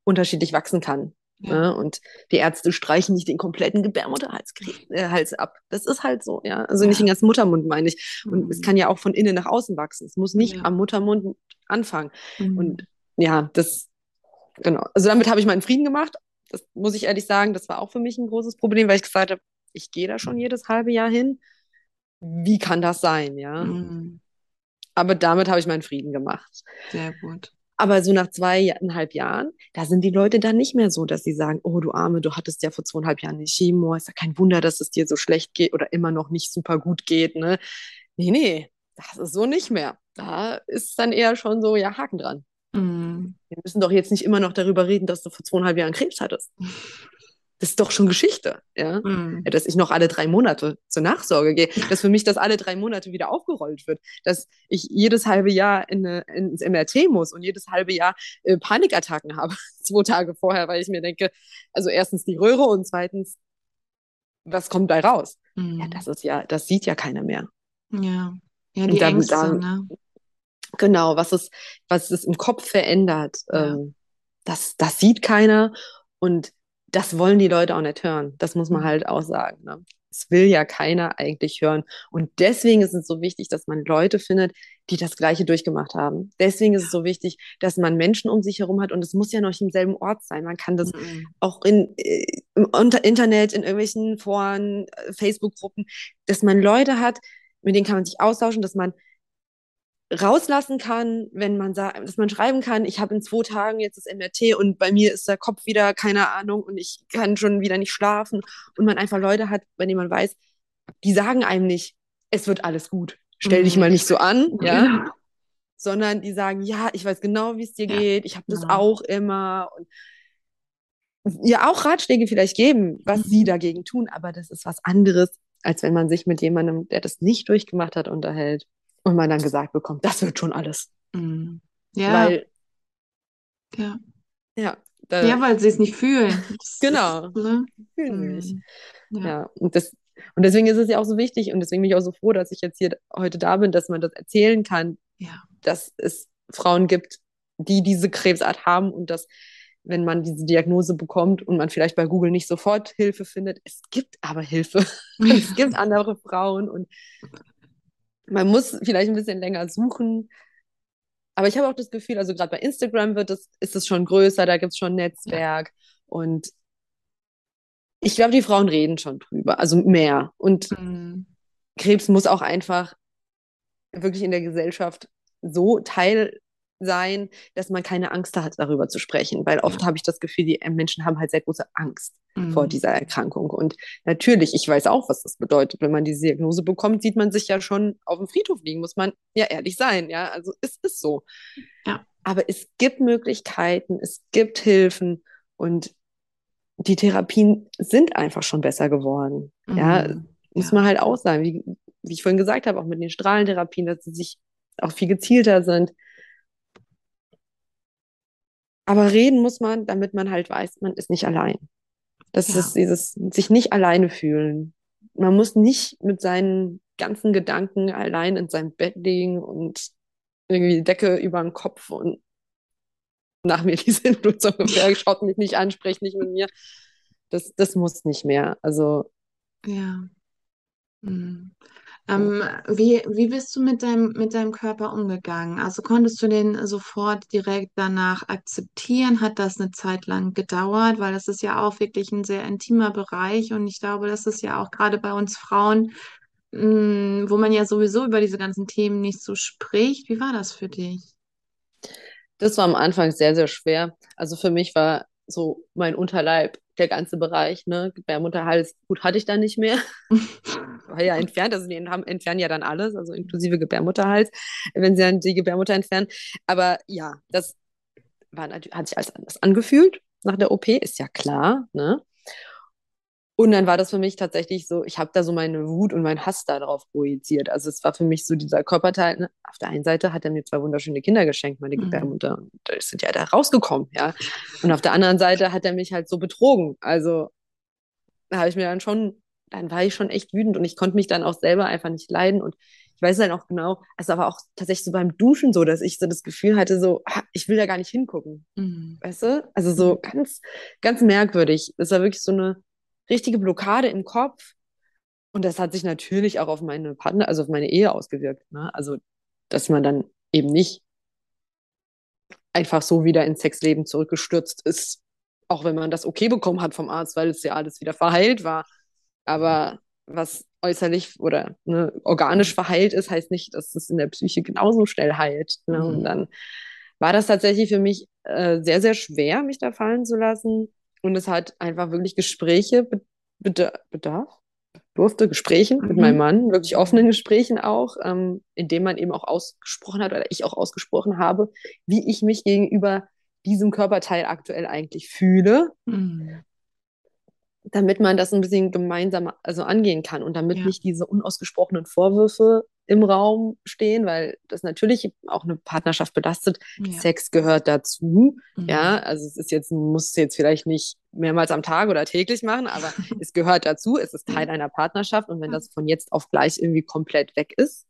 unterschiedlich wachsen kann. Ja. Ne? Und die Ärzte streichen nicht den kompletten Gebärmutterhals äh, ab. Das ist halt so, ja. Also nicht Ja. den ganzen Muttermund, meine ich. Und Mhm. es kann ja auch von innen nach außen wachsen. Es muss nicht Ja. am Muttermund anfangen. Mhm. Und ja, das, genau. Also damit habe ich meinen Frieden gemacht. Das muss ich ehrlich sagen, das war auch für mich ein großes Problem, weil ich gesagt habe, ich gehe da schon jedes halbe Jahr hin. Wie kann das sein, ja? Mhm. Aber damit habe ich meinen Frieden gemacht. Sehr gut. Aber so nach zweieinhalb Jahren, da sind die Leute dann nicht mehr so, dass sie sagen, oh du Arme, du hattest ja vor zweieinhalb Jahren die Chemo, ist ja kein Wunder, dass es dir so schlecht geht oder immer noch nicht super gut geht, ne? Nee, nee, das ist so nicht mehr. Da ist dann eher schon so, ja, Haken dran. Mhm. Wir müssen doch jetzt nicht immer noch darüber reden, dass du vor zweieinhalb Jahren Krebs hattest. Ist doch schon Geschichte, ja? Mhm. Ja, dass ich noch alle drei Monate zur Nachsorge gehe, dass für mich das alle drei Monate wieder aufgerollt wird, dass ich jedes halbe Jahr in eine, ins MRT muss und jedes halbe Jahr äh, Panikattacken habe, zwei Tage vorher, weil ich mir denke, also erstens die Röhre und zweitens, was kommt da raus? Mhm. Ja, das ist ja, das sieht ja keiner mehr. Ja. Ja, die dann- Ängste, dann- ne? Genau, was es, was es im Kopf verändert, Ja. ähm, das, das sieht keiner und das wollen die Leute auch nicht hören. Das muss man Mhm. halt auch sagen. Ne? Es will ja keiner eigentlich hören. Und deswegen ist es so wichtig, dass man Leute findet, die das Gleiche durchgemacht haben. Deswegen ist es so wichtig, dass man Menschen um sich herum hat und es muss ja noch im selben Ort sein. Man kann das Mhm. auch in, äh, im Unter Internet, in irgendwelchen Foren, äh, Facebook-Gruppen, dass man Leute hat, mit denen kann man sich austauschen, dass man rauslassen kann, wenn man sagt, dass man schreiben kann, ich habe in zwei Tagen jetzt das MRT und bei mir ist der Kopf wieder keine Ahnung und ich kann schon wieder nicht schlafen. Und man einfach Leute hat, bei denen man weiß, die sagen einem nicht, es wird alles gut, stell dich Mhm. mal nicht so an, ja, sondern die sagen, ja, ich weiß genau, wie es dir Ja, geht, ich habe das genau. auch immer. Und ja auch Ratschläge vielleicht geben, was Mhm. sie dagegen tun, aber das ist was anderes, als wenn man sich mit jemandem, der das nicht durchgemacht hat, unterhält und man dann gesagt bekommt, das wird schon alles. Mhm. Ja, Weil, ja. ja, Ja, weil sie es nicht fühlen. Genau. Ist, ne? fühlen. Mhm. Ja. Ja, und, das, und deswegen ist es ja auch so wichtig und deswegen bin ich auch so froh, dass ich jetzt hier heute da bin, dass man das erzählen kann, Ja. dass es Frauen gibt, die diese Krebsart haben und dass, wenn man diese Diagnose bekommt und man vielleicht bei Google nicht sofort Hilfe findet, es gibt aber Hilfe. es gibt andere Frauen und man muss vielleicht ein bisschen länger suchen. Aber ich habe auch das Gefühl, also gerade bei Instagram wird es, ist es schon größer, da gibt es schon Netzwerk und ich glaube, die Frauen reden schon drüber, also mehr. Und Mhm. Krebs muss auch einfach wirklich in der Gesellschaft so Teil sein, dass man keine Angst hat, darüber zu sprechen. Weil oft Ja. habe ich das Gefühl, die Menschen haben halt sehr große Angst Mhm. vor dieser Erkrankung. Und natürlich, ich weiß auch, was das bedeutet. Wenn man diese Diagnose bekommt, sieht man sich ja schon auf dem Friedhof liegen, muss man ja ehrlich sein. Ja, also es ist so. Ja. Aber es gibt Möglichkeiten, es gibt Hilfen und die Therapien sind einfach schon besser geworden. Ja, Mhm. muss Ja. man halt auch sagen, wie, wie ich vorhin gesagt habe, auch mit den Strahlentherapien, dass sie sich auch viel gezielter sind. Aber reden muss man, damit man halt weiß, man ist nicht allein. Das Ja. ist dieses sich nicht alleine fühlen. Man muss nicht mit seinen ganzen Gedanken allein in seinem Bett liegen und irgendwie die Decke über den Kopf und nach mir die Sinnflut so ungefähr, schaut mich nicht an, spricht nicht mit mir. Das, das muss nicht mehr. Also Ja. Mhm. Ähm, wie, wie bist du mit deinem, mit deinem Körper umgegangen? Also konntest du den sofort direkt danach akzeptieren? Hat das eine Zeit lang gedauert? Weil das ist ja auch wirklich ein sehr intimer Bereich und ich glaube, das ist ja auch gerade bei uns Frauen, mh, wo man ja sowieso über diese ganzen Themen nicht so spricht. Wie war das für dich? Das war am Anfang sehr, sehr schwer. Also für mich war so mein Unterleib, der ganze Bereich, ne, Gebärmutterhals, gut hatte ich dann nicht mehr. war ja entfernt, also die haben, entfernen ja dann alles, also inklusive Gebärmutterhals, wenn sie dann die Gebärmutter entfernen. Aber ja, das war, hat sich alles anders angefühlt nach der OP, ist ja klar, ne? Und dann war das für mich tatsächlich so, ich habe da so meine Wut und meinen Hass darauf projiziert. Also es war für mich so dieser Körperteil. Ne? Auf der einen Seite hat er mir zwei wunderschöne Kinder geschenkt, meine mhm. Gebärmutter. Und die sind ja da rausgekommen, ja. Und auf der anderen Seite hat er mich halt so betrogen. Also da habe ich mir dann schon, dann war ich schon echt wütend und ich konnte mich dann auch selber einfach nicht leiden. Und ich weiß dann auch genau, es war auch tatsächlich so beim Duschen so, dass ich so das Gefühl hatte, so, ah, ich will da gar nicht hingucken. Mhm. Weißt du? Also so mhm. ganz, ganz merkwürdig. Es war wirklich so eine richtige Blockade im Kopf. Und das hat sich natürlich auch auf meine Partner, also auf meine Ehe ausgewirkt. Ne? Also, dass man dann eben nicht einfach so wieder ins Sexleben zurückgestürzt ist, auch wenn man das okay bekommen hat vom Arzt, weil es ja alles wieder verheilt war. Aber was äußerlich oder ne, organisch verheilt ist, heißt nicht, dass es in der Psyche genauso schnell heilt. Ne? Mhm. Und dann war das tatsächlich für mich äh, sehr, sehr schwer, mich da fallen zu lassen. Und es hat einfach wirklich Gespräche bedarf, durfte Gesprächen mhm. mit meinem Mann, wirklich offenen Gesprächen auch, ähm, indem man eben auch ausgesprochen hat oder ich auch ausgesprochen habe, wie ich mich gegenüber diesem Körperteil aktuell eigentlich fühle. Mhm damit man das ein bisschen gemeinsam also angehen kann und damit ja. nicht diese unausgesprochenen Vorwürfe im Raum stehen, weil das natürlich auch eine Partnerschaft belastet. Ja. Sex gehört dazu. Mhm. Ja, also es ist jetzt, muss jetzt vielleicht nicht mehrmals am Tag oder täglich machen, aber es gehört dazu. Es ist Teil einer Partnerschaft und wenn das von jetzt auf gleich irgendwie komplett weg ist,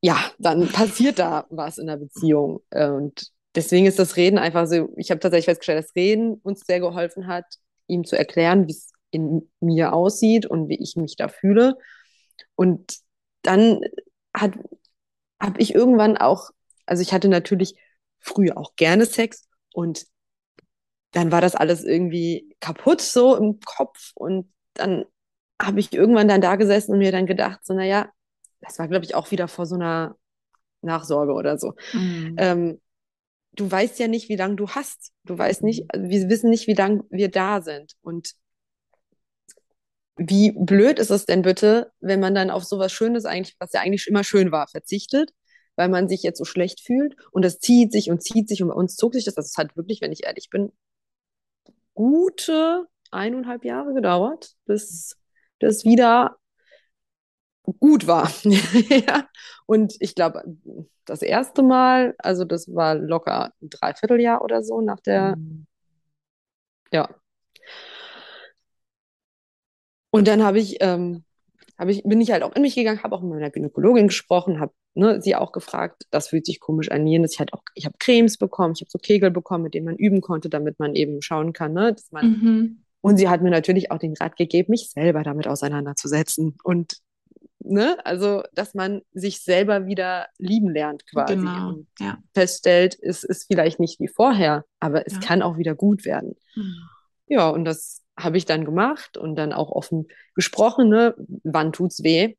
ja, dann passiert da was in der Beziehung. Und deswegen ist das Reden einfach so, ich habe tatsächlich festgestellt, dass Reden uns sehr geholfen hat, ihm zu erklären, wie es in mir aussieht und wie ich mich da fühle. Und dann habe ich irgendwann auch, also ich hatte natürlich früher auch gerne Sex und dann war das alles irgendwie kaputt so im Kopf und dann habe ich irgendwann dann da gesessen und mir dann gedacht, so, naja, das war, glaube ich, auch wieder vor so einer Nachsorge oder so. Mhm. Ähm, du weißt ja nicht, wie lange du hast. Du weißt nicht, also wir wissen nicht, wie lange wir da sind. Und wie blöd ist es denn bitte, wenn man dann auf sowas Schönes eigentlich, was ja eigentlich immer schön war, verzichtet, weil man sich jetzt so schlecht fühlt und das zieht sich und zieht sich und bei uns zog sich das, das hat wirklich, wenn ich ehrlich bin, gute eineinhalb Jahre gedauert, bis das wieder gut war. ja. Und ich glaube, das erste Mal, also das war locker ein Dreivierteljahr oder so nach der, mhm. ja. Und dann habe ich, ähm, hab ich, bin ich halt auch in mich gegangen, habe auch mit meiner Gynäkologin gesprochen, habe ne, sie auch gefragt, das fühlt sich komisch an, jenes. Ich, halt auch, ich habe Cremes bekommen, ich habe so Kegel bekommen, mit denen man üben konnte, damit man eben schauen kann, ne, dass man mhm. Und sie hat mir natürlich auch den Rat gegeben, mich selber damit auseinanderzusetzen und ne, also dass man sich selber wieder lieben lernt quasi genau, und ja. feststellt, es ist vielleicht nicht wie vorher, aber es ja. kann auch wieder gut werden. Mhm. Ja, und das habe ich dann gemacht und dann auch offen gesprochen, ne, wann tut's weh?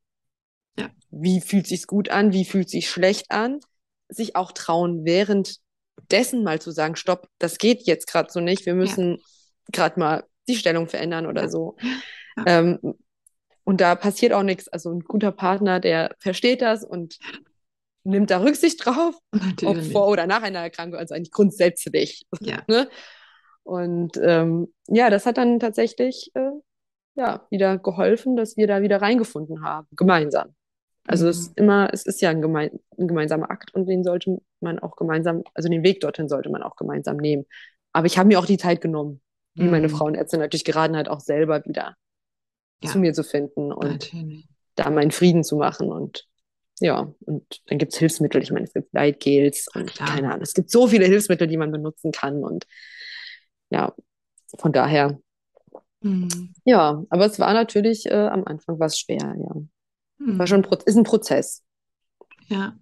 Ja. Wie fühlt sich's gut an? Wie fühlt sich schlecht an? Sich auch trauen, währenddessen mal zu sagen, stopp, das geht jetzt gerade so nicht, wir müssen ja. gerade mal die Stellung verändern oder so. Ähm, und da passiert auch nichts. Also ein guter Partner, der versteht das und nimmt da Rücksicht drauf, Natürlich. ob vor oder nach einer Erkrankung, also eigentlich grundsätzlich. Ja. Ne? Und ähm, ja, das hat dann tatsächlich äh, ja, wieder geholfen, dass wir da wieder reingefunden haben, gemeinsam. Also mhm. es ist immer, es ist ja ein, gemein, ein gemeinsamer Akt und den sollte man auch gemeinsam, also den Weg dorthin sollte man auch gemeinsam nehmen. Aber ich habe mir auch die Zeit genommen, wie mhm. meine Frauenärztin natürlich geraten hat, auch selber wieder ja. zu mir zu finden und Natürlich. da meinen Frieden zu machen. Und ja, und dann gibt es Hilfsmittel. Ich meine, es gibt Leitgels und Klar. keine Ahnung. Es gibt so viele Hilfsmittel, die man benutzen kann. Und ja, von daher. Mhm. Ja, aber es war natürlich äh, am Anfang was schwer, ja. War schon, ein ist ein Prozess. Ja.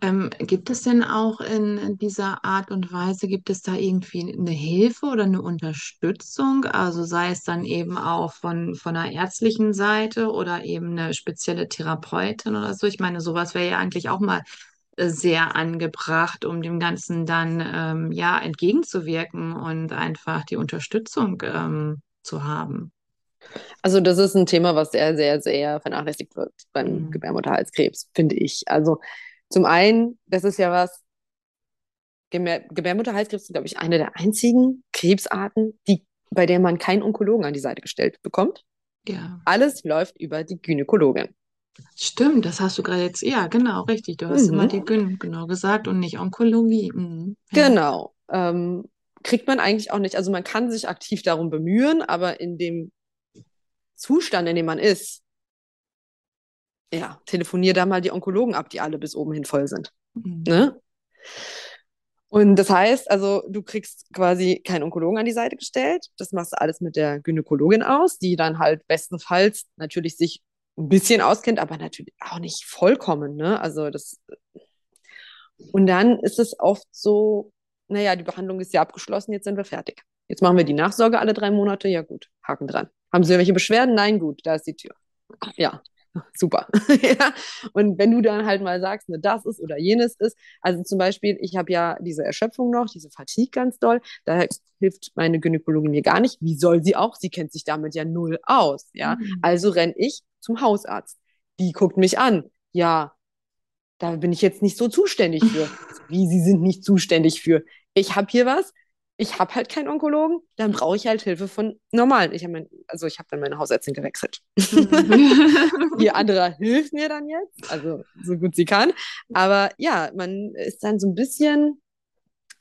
Ähm, gibt es denn auch in dieser Art und Weise, gibt es da irgendwie eine Hilfe oder eine Unterstützung? Also sei es dann eben auch von, von einer ärztlichen Seite oder eben eine spezielle Therapeutin oder so. Ich meine, sowas wäre ja eigentlich auch mal äh, sehr angebracht, um dem Ganzen dann ähm, ja entgegenzuwirken und einfach die Unterstützung ähm, zu haben. Also das ist ein Thema, was sehr, sehr, sehr vernachlässigt wird beim Mhm. Gebärmutterhalskrebs, finde ich. Also zum einen, das ist ja was, Gebär Gebärmutterhalskrebs ist, glaube ich, eine der einzigen Krebsarten, die, bei der man keinen Onkologen an die Seite gestellt bekommt. Ja, Alles läuft über die Gynäkologin. stimmt, das hast du gerade jetzt, ja, genau, richtig. Du hast immer Mhm. die Gyn genau gesagt und nicht Onkologie. Mhm. Ja. Genau. Ähm, kriegt man eigentlich auch nicht. Also man kann sich aktiv darum bemühen, aber in dem Zustand, in dem man ist, ja, telefonier da mal die Onkologen ab, die alle bis oben hin voll sind. Mhm. Ne? Und das heißt, also du kriegst quasi keinen Onkologen an die Seite gestellt. Das machst du alles mit der Gynäkologin aus, die dann halt bestenfalls natürlich sich ein bisschen auskennt, aber natürlich auch nicht vollkommen. Ne? Also das. Und dann ist es oft so, naja, die Behandlung ist ja abgeschlossen, jetzt sind wir fertig. Jetzt machen wir die Nachsorge alle drei Monate. Ja, gut, Haken dran. Haben Sie irgendwelche Beschwerden? Nein, gut, da ist die Tür. Ja, super. ja. Und wenn du dann halt mal sagst, ne, das ist oder jenes ist, also zum Beispiel, ich habe ja diese Erschöpfung noch, diese Fatigue ganz doll, da hilft meine Gynäkologin mir gar nicht. Wie soll sie auch? Sie kennt sich damit ja null aus. Ja, Mhm. also renn ich zum Hausarzt. Die guckt mich an. Ja, da bin ich jetzt nicht so zuständig für. Wie, Sie sind nicht zuständig für. Ich habe hier was, ich habe halt keinen Onkologen, dann brauche ich halt Hilfe von normalen. Ich mein, also ich habe dann meine Hausärztin gewechselt. Mhm. Die andere hilft mir dann jetzt, also so gut sie kann. Aber ja, man ist dann so ein bisschen,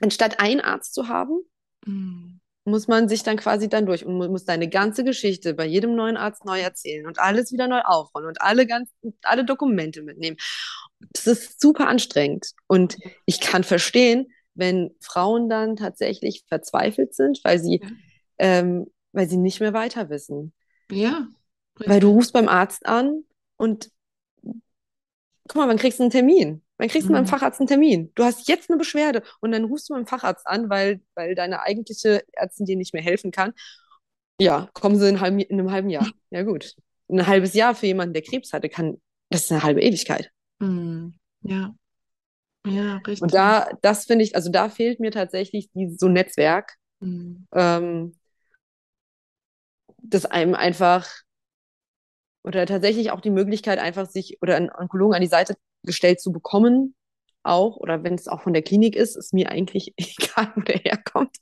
anstatt einen Arzt zu haben, Mhm. muss man sich dann quasi dann durch und mu- muss deine ganze Geschichte bei jedem neuen Arzt neu erzählen und alles wieder neu aufrollen und alle ganz, alle Dokumente mitnehmen. Das ist super anstrengend. Und ich kann verstehen, wenn Frauen dann tatsächlich verzweifelt sind, weil sie, Ja. ähm, weil sie nicht mehr weiter wissen. Ja, Weil du rufst beim Arzt an und guck mal, wann kriegst du einen Termin? Wann kriegst du beim Mhm. Facharzt einen Termin? Du hast jetzt eine Beschwerde und dann rufst du beim Facharzt an, weil, weil deine eigentliche Ärztin dir nicht mehr helfen kann. Ja, kommen sie in, halb, in einem halben Jahr. Ja, gut. Ein halbes Jahr für jemanden, der Krebs hatte, kann, das ist eine halbe Ewigkeit. Mhm. Ja, ja, richtig. Und da, das finde ich, also da fehlt mir tatsächlich die, so ein Netzwerk, Mhm. ähm, das einem einfach oder tatsächlich auch die Möglichkeit, einfach sich oder einen Onkologen an die Seite gestellt zu bekommen, auch, oder wenn es auch von der Klinik ist, ist mir eigentlich egal, wo der herkommt.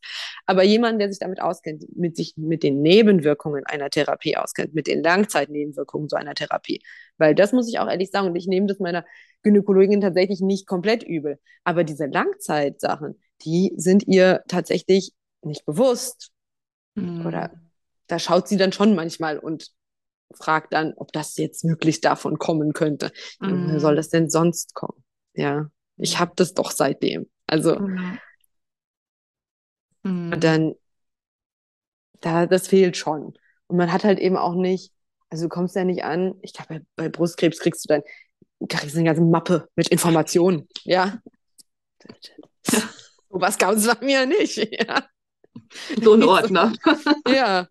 Aber jemand, der sich damit auskennt, mit sich mit den Nebenwirkungen einer Therapie auskennt, mit den Langzeitnebenwirkungen so einer Therapie. Weil das muss ich auch ehrlich sagen, und ich nehme das meiner Gynäkologin tatsächlich nicht komplett übel. Aber diese Langzeitsachen, die sind ihr tatsächlich nicht bewusst. Mhm. Oder da schaut sie dann schon manchmal und fragt dann, ob das jetzt wirklich davon kommen könnte. Mhm. Woher soll das denn sonst kommen? Ja, ich habe das doch seitdem. Also Ja. Mhm. dann, da, das fehlt schon. Und man hat halt eben auch nicht, also du kommst ja nicht an, ich glaube, bei, bei Brustkrebs kriegst du dann, kriegst eine ganze Mappe mit Informationen. Ja. Was gab es bei mir nicht. Ja. So ein Ordner. ja.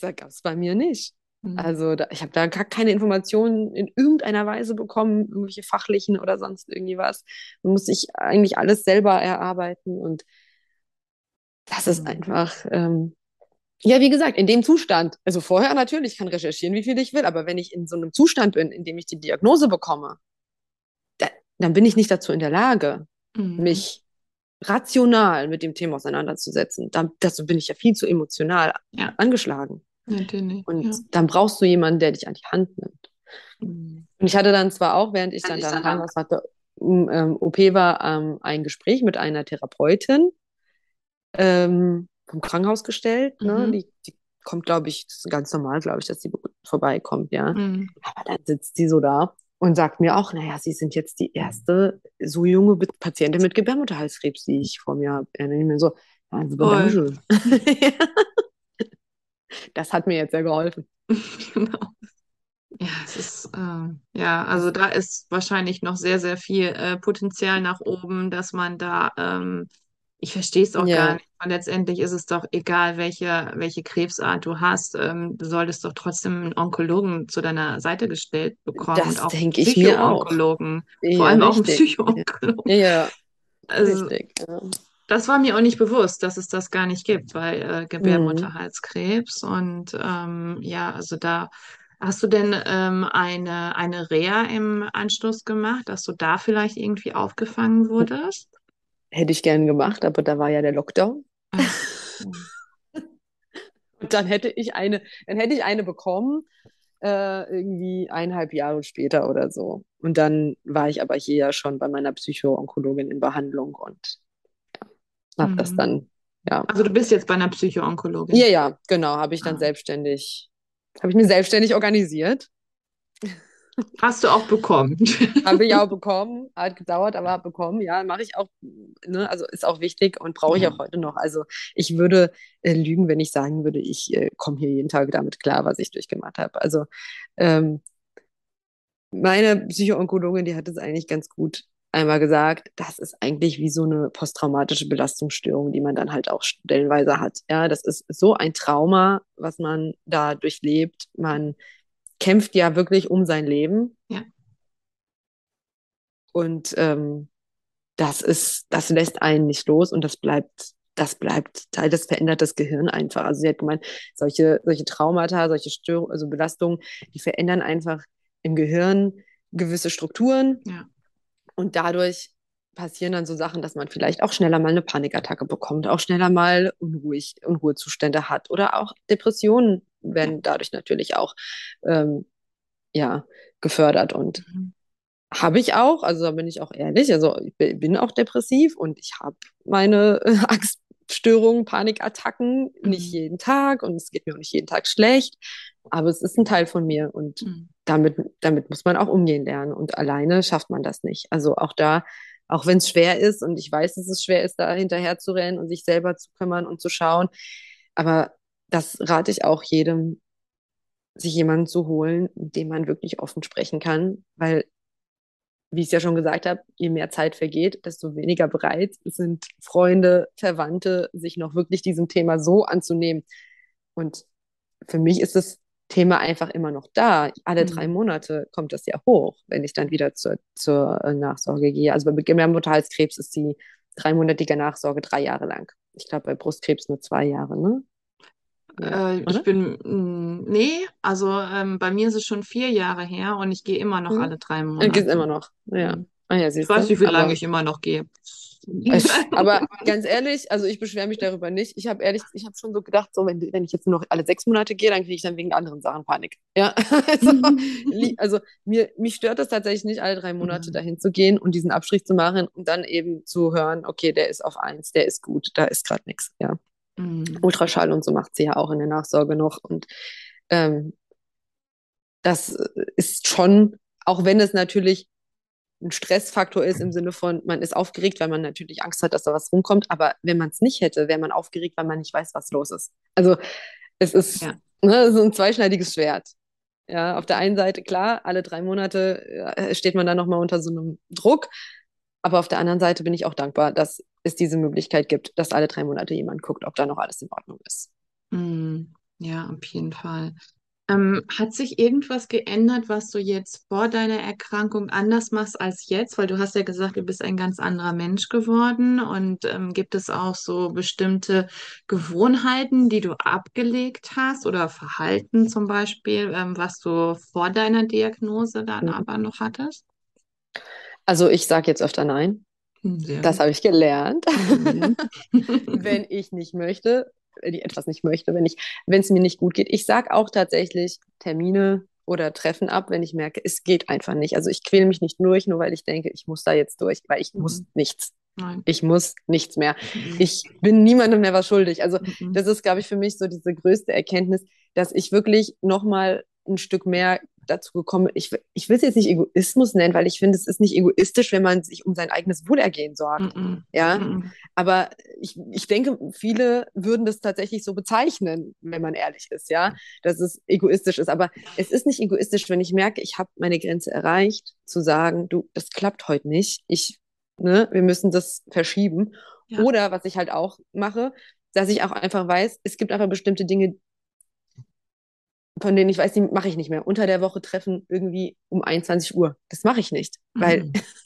Das gab es bei mir nicht. Mhm. Also da, ich habe da gar keine Informationen in irgendeiner Weise bekommen, irgendwelche fachlichen oder sonst irgendwie was. Man muss sich eigentlich alles selber erarbeiten und das ist Mhm. einfach, ähm, ja, wie gesagt, in dem Zustand. Also vorher natürlich kann recherchieren, wie viel ich will, aber wenn ich in so einem Zustand bin, in dem ich die Diagnose bekomme, da, dann bin ich nicht dazu in der Lage, Mhm. mich rational mit dem Thema auseinanderzusetzen. Da, dazu bin ich ja viel zu emotional Ja. angeschlagen. Natürlich. Und ja. dann brauchst du jemanden, der dich an die Hand nimmt. Mhm. Und ich hatte dann zwar auch, während ich dann ich da im dann Krankenhaus hatte, um, ähm, OP war, ähm, ein Gespräch mit einer Therapeutin ähm, vom Krankenhaus gestellt. Ne? Mhm. Die, die kommt, glaube ich, das ist ganz normal, glaube ich, dass die vorbeikommt, ja. Mhm. Aber dann sitzt sie so da und sagt mir auch, naja, Sie sind jetzt die erste so junge Patientin mit Gebärmutterhalskrebs, die ich vor mir habe. Ja, dann denk ich mir so, ja, super, Toll. Das hat mir jetzt sehr geholfen. Genau. Ja, es ist, äh, ja, also da ist wahrscheinlich noch sehr, sehr viel äh, Potenzial nach oben, dass man da, ähm, ich verstehe es auch gar Ja, nicht. Und letztendlich ist es doch egal, welche, welche Krebsart du hast, ähm, du solltest doch trotzdem einen Onkologen zu deiner Seite gestellt bekommen und das auch einen denke ich mir auch. Psycho-Onkologen, vor Ja, allem auch einen richtig. Psycho-Onkologen. Ja, ja, Also richtig. Ja. Das war mir auch nicht bewusst, dass es das gar nicht gibt bei äh, Mhm. Gebärmutterhalskrebs. Und ähm, ja, also da hast du denn ähm, eine, eine Reha im Anschluss gemacht, dass du da vielleicht irgendwie aufgefangen wurdest? Hätte ich gern gemacht, aber da war ja der Lockdown. Und dann hätte ich eine, dann hätte ich eine bekommen, äh, irgendwie eineinhalb Jahre später oder so. Und dann war ich aber hier ja schon bei meiner Psycho-Onkologin in Behandlung und habe das Mhm. dann, ja. Also du bist jetzt bei einer Psycho-Onkologin. Ja, ja, genau, habe ich dann Ah. selbstständig, habe ich mir selbstständig organisiert. Hast du auch bekommen. Habe ich auch bekommen, hat gedauert, aber habe bekommen. Ja, mache ich auch, ne, also ist auch wichtig und brauche ich Ja. auch heute noch. Also ich würde äh, lügen, wenn ich sagen würde, ich äh, komme hier jeden Tag damit klar, was ich durchgemacht habe. Also ähm, meine Psychoonkologin, die hat es eigentlich ganz gut einmal gesagt, das ist eigentlich wie so eine posttraumatische Belastungsstörung, die man dann halt auch stellenweise hat. Ja, das ist so ein Trauma, was man da durchlebt. Man kämpft ja wirklich um sein Leben. Ja. Und ähm, das ist, das lässt einen nicht los und das bleibt, das bleibt, das verändert das Gehirn einfach. Also sie hat gemeint, solche, solche Traumata, solche Störungen, also Belastungen, die verändern einfach im Gehirn gewisse Strukturen Ja. Und dadurch passieren dann so Sachen, dass man vielleicht auch schneller mal eine Panikattacke bekommt, auch schneller mal unruhig, Unruhezustände hat oder auch Depressionen werden dadurch natürlich auch ähm, ja, gefördert und Mhm. habe ich auch, also da bin ich auch ehrlich, also ich bi- bin auch depressiv und ich habe meine äh, Angststörungen, Panikattacken, nicht Mhm. jeden Tag und es geht mir auch nicht jeden Tag schlecht, aber es ist ein Teil von mir und Mhm. damit, damit muss man auch umgehen lernen und alleine schafft man das nicht. Also auch da, auch wenn es schwer ist und ich weiß, dass es schwer ist, da hinterher zu rennen und sich selber zu kümmern und zu schauen, aber das rate ich auch jedem, sich jemanden zu holen, mit dem man wirklich offen sprechen kann, weil wie ich es ja schon gesagt habe, je mehr Zeit vergeht, desto weniger bereit sind Freunde, Verwandte, sich noch wirklich diesem Thema so anzunehmen. Und für mich ist das Thema einfach immer noch da. Alle drei Mhm. Monate kommt das ja hoch, wenn ich dann wieder zur, zur Nachsorge gehe. Also bei Gebärmutterhalskrebs ist die dreimonatige Nachsorge drei Jahre lang. Ich glaube, bei Brustkrebs nur zwei Jahre, ne? Äh, ich bin, mh, nee, also ähm, bei mir ist es schon vier Jahre her und ich gehe immer noch Mhm. alle drei Äh, Monate. immer noch. Ja. Mhm. Ah ja, Ich weiß, du. wie lange ich immer noch gehe. Aber ganz ehrlich, also ich beschwere mich darüber nicht. Ich habe ehrlich, ich habe schon so gedacht, so wenn, wenn ich jetzt nur noch alle sechs Monate gehe, dann kriege ich dann wegen anderen Sachen Panik. Ja, also, also mir, mich stört das tatsächlich nicht, alle drei Monate Mhm. dahin zu gehen und diesen Abstrich zu machen und dann eben zu hören, okay, der ist auf eins, der ist gut, da ist gerade nichts. Ja, Mhm. Ultraschall und so macht sie ja auch in der Nachsorge noch und ähm, das ist schon, auch wenn es natürlich ein Stressfaktor ist im Sinne von, man ist aufgeregt, weil man natürlich Angst hat, dass da was rumkommt. Aber wenn man es nicht hätte, wäre man aufgeregt, weil man nicht weiß, was los ist. Also es ist, Ja. ne, ist ein zweischneidiges Schwert. Ja, auf der einen Seite, klar, alle drei Monate äh, steht man dann nochmal unter so einem Druck. Aber auf der anderen Seite bin ich auch dankbar, dass es diese Möglichkeit gibt, dass alle drei Monate jemand guckt, ob da noch alles in Ordnung ist. Mhm. Ja, auf jeden Fall. Ähm, hat sich irgendwas geändert, was du jetzt vor deiner Erkrankung anders machst als jetzt? Weil du hast ja gesagt, du bist ein ganz anderer Mensch geworden. Und ähm, gibt es auch so bestimmte Gewohnheiten, die du abgelegt hast oder Verhalten zum Beispiel, ähm, was du vor deiner Diagnose dann Mhm. aber noch hattest? Also ich sage jetzt öfter Nein. Sehr Das habe ich gelernt. Mhm. wenn ich nicht möchte, wenn ich etwas nicht möchte, wenn ich, wenn es mir nicht gut geht. Ich sage auch tatsächlich Termine oder Treffen ab, wenn ich merke, es geht einfach nicht. Also ich quäle mich nicht durch, nur weil ich denke, ich muss da jetzt durch, weil ich muss Mhm. nichts. Nein. Ich muss nichts mehr. Mhm. Ich bin niemandem mehr was schuldig. Also Mhm. das ist, glaube ich, für mich so diese größte Erkenntnis, dass ich wirklich nochmal ein Stück mehr dazu gekommen, ich, ich will es jetzt nicht Egoismus nennen, weil ich finde, es ist nicht egoistisch, wenn man sich um sein eigenes Wohlergehen sorgt. Mm -mm. Ja, Mm aber ich, ich denke, viele würden das tatsächlich so bezeichnen, wenn man ehrlich ist, ja, dass es egoistisch ist. Aber es ist nicht egoistisch, wenn ich merke, ich habe meine Grenze erreicht, zu sagen, du, das klappt heute nicht. Ich, ne, wir müssen das verschieben. Ja. Oder was ich halt auch mache, dass ich auch einfach weiß, es gibt einfach bestimmte Dinge, von denen ich weiß, die mache ich nicht mehr. Unter der Woche treffen irgendwie um 21 Uhr. Das mache ich nicht, weil Mhm.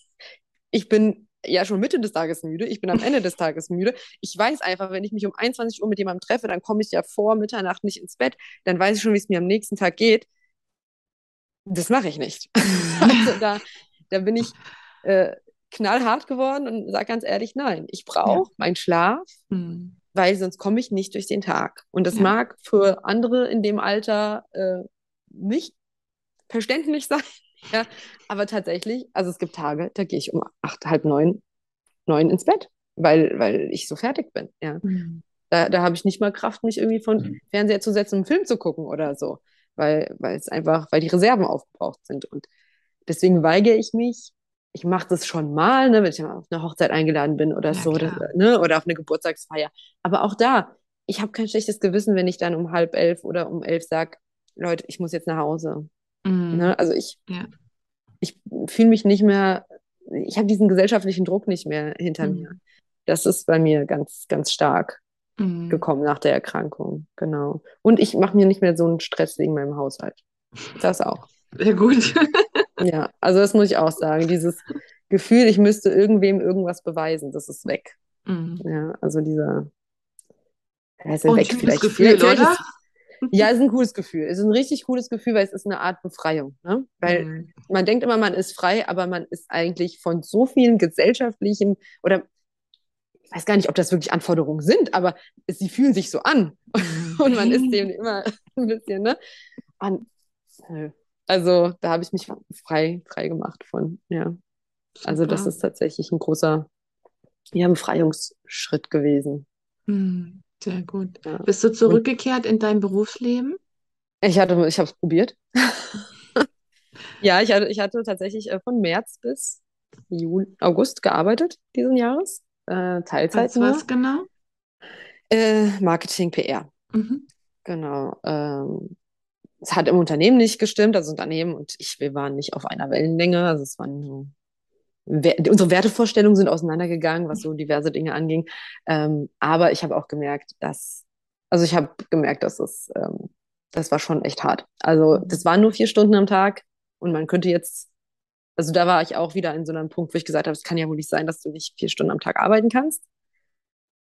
ich bin ja schon Mitte des Tages müde, ich bin am Ende des Tages müde. Ich weiß einfach, wenn ich mich um 21 Uhr mit jemandem treffe, dann komme ich ja vor Mitternacht nicht ins Bett, dann weiß ich schon, wie es mir am nächsten Tag geht. Das mache ich nicht. Also da, da bin ich äh, knallhart geworden und sage ganz ehrlich, nein, ich brauche meinen Schlaf, Mm. Weil sonst komme ich nicht durch den Tag. Und das Ja. mag für andere in dem Alter äh, nicht verständlich sein, ja, aber tatsächlich, also es gibt Tage, da gehe ich um acht, halb neun, neun ins Bett, weil, weil ich so fertig bin, ja. Mm. Da, da habe ich nicht mal Kraft, mich irgendwie von Fernseher zu setzen, um einen Film zu gucken oder so, weil, weil es einfach, weil die Reserven aufgebraucht sind. Und deswegen weigere ich mich. Ich mache das schon mal, ne, wenn ich auf eine Hochzeit eingeladen bin oder Ja, so, oder, ne, oder auf eine Geburtstagsfeier. Aber auch da, ich habe kein schlechtes Gewissen, wenn ich dann um halb elf oder um elf sage, Leute, ich muss jetzt nach Hause. Mm. Ne? Also ich, Ja. ich fühle mich nicht mehr, ich habe diesen gesellschaftlichen Druck nicht mehr hinter Mhm. mir. Das ist bei mir ganz, ganz stark Mm. gekommen nach der Erkrankung, genau. Und ich mache mir nicht mehr so einen Stress wegen meinem Haushalt. Das auch. Sehr gut. Ja, also das muss ich auch sagen. Dieses Gefühl, ich müsste irgendwem irgendwas beweisen, das ist weg. Mm. Ja, also dieser, ja, ist Oh, ein weg vielleicht. Gefühl, Vielleicht, ist, ja, es ist ein cooles Gefühl. Es ist ein richtig cooles Gefühl, weil es ist eine Art Befreiung, ne? Weil Mm. man denkt immer, man ist frei, aber man ist eigentlich von so vielen gesellschaftlichen oder ich weiß gar nicht, ob das wirklich Anforderungen sind, aber sie fühlen sich so an und man ist dem immer ein bisschen, ne? Nö. Also da habe ich mich frei, frei gemacht von, ja. Also das ist tatsächlich ein großer ja, Befreiungsschritt gewesen. Mm. Sehr gut. Ja. Bist du zurückgekehrt in dein Berufsleben? Ich hatte, ich habe es probiert. ja, ich hatte, ich hatte tatsächlich äh, von März bis Juli, August gearbeitet diesen Jahres. Äh, Teilzeit Als was genau? Äh, Marketing, PR. Mhm. Genau. Ähm, es hat im Unternehmen nicht gestimmt, also Unternehmen und ich, wir waren nicht auf einer Wellenlänge. Also es waren so, unsere Wertevorstellungen sind auseinandergegangen, was so diverse Dinge anging. Ähm, aber ich habe auch gemerkt, dass, also ich habe gemerkt, dass es, ähm, das war schon echt hart. Also das waren nur vier Stunden am Tag und man könnte jetzt, also da war ich auch wieder in so einem Punkt, wo ich gesagt habe, es kann ja wohl nicht sein, dass du nicht vier Stunden am Tag arbeiten kannst.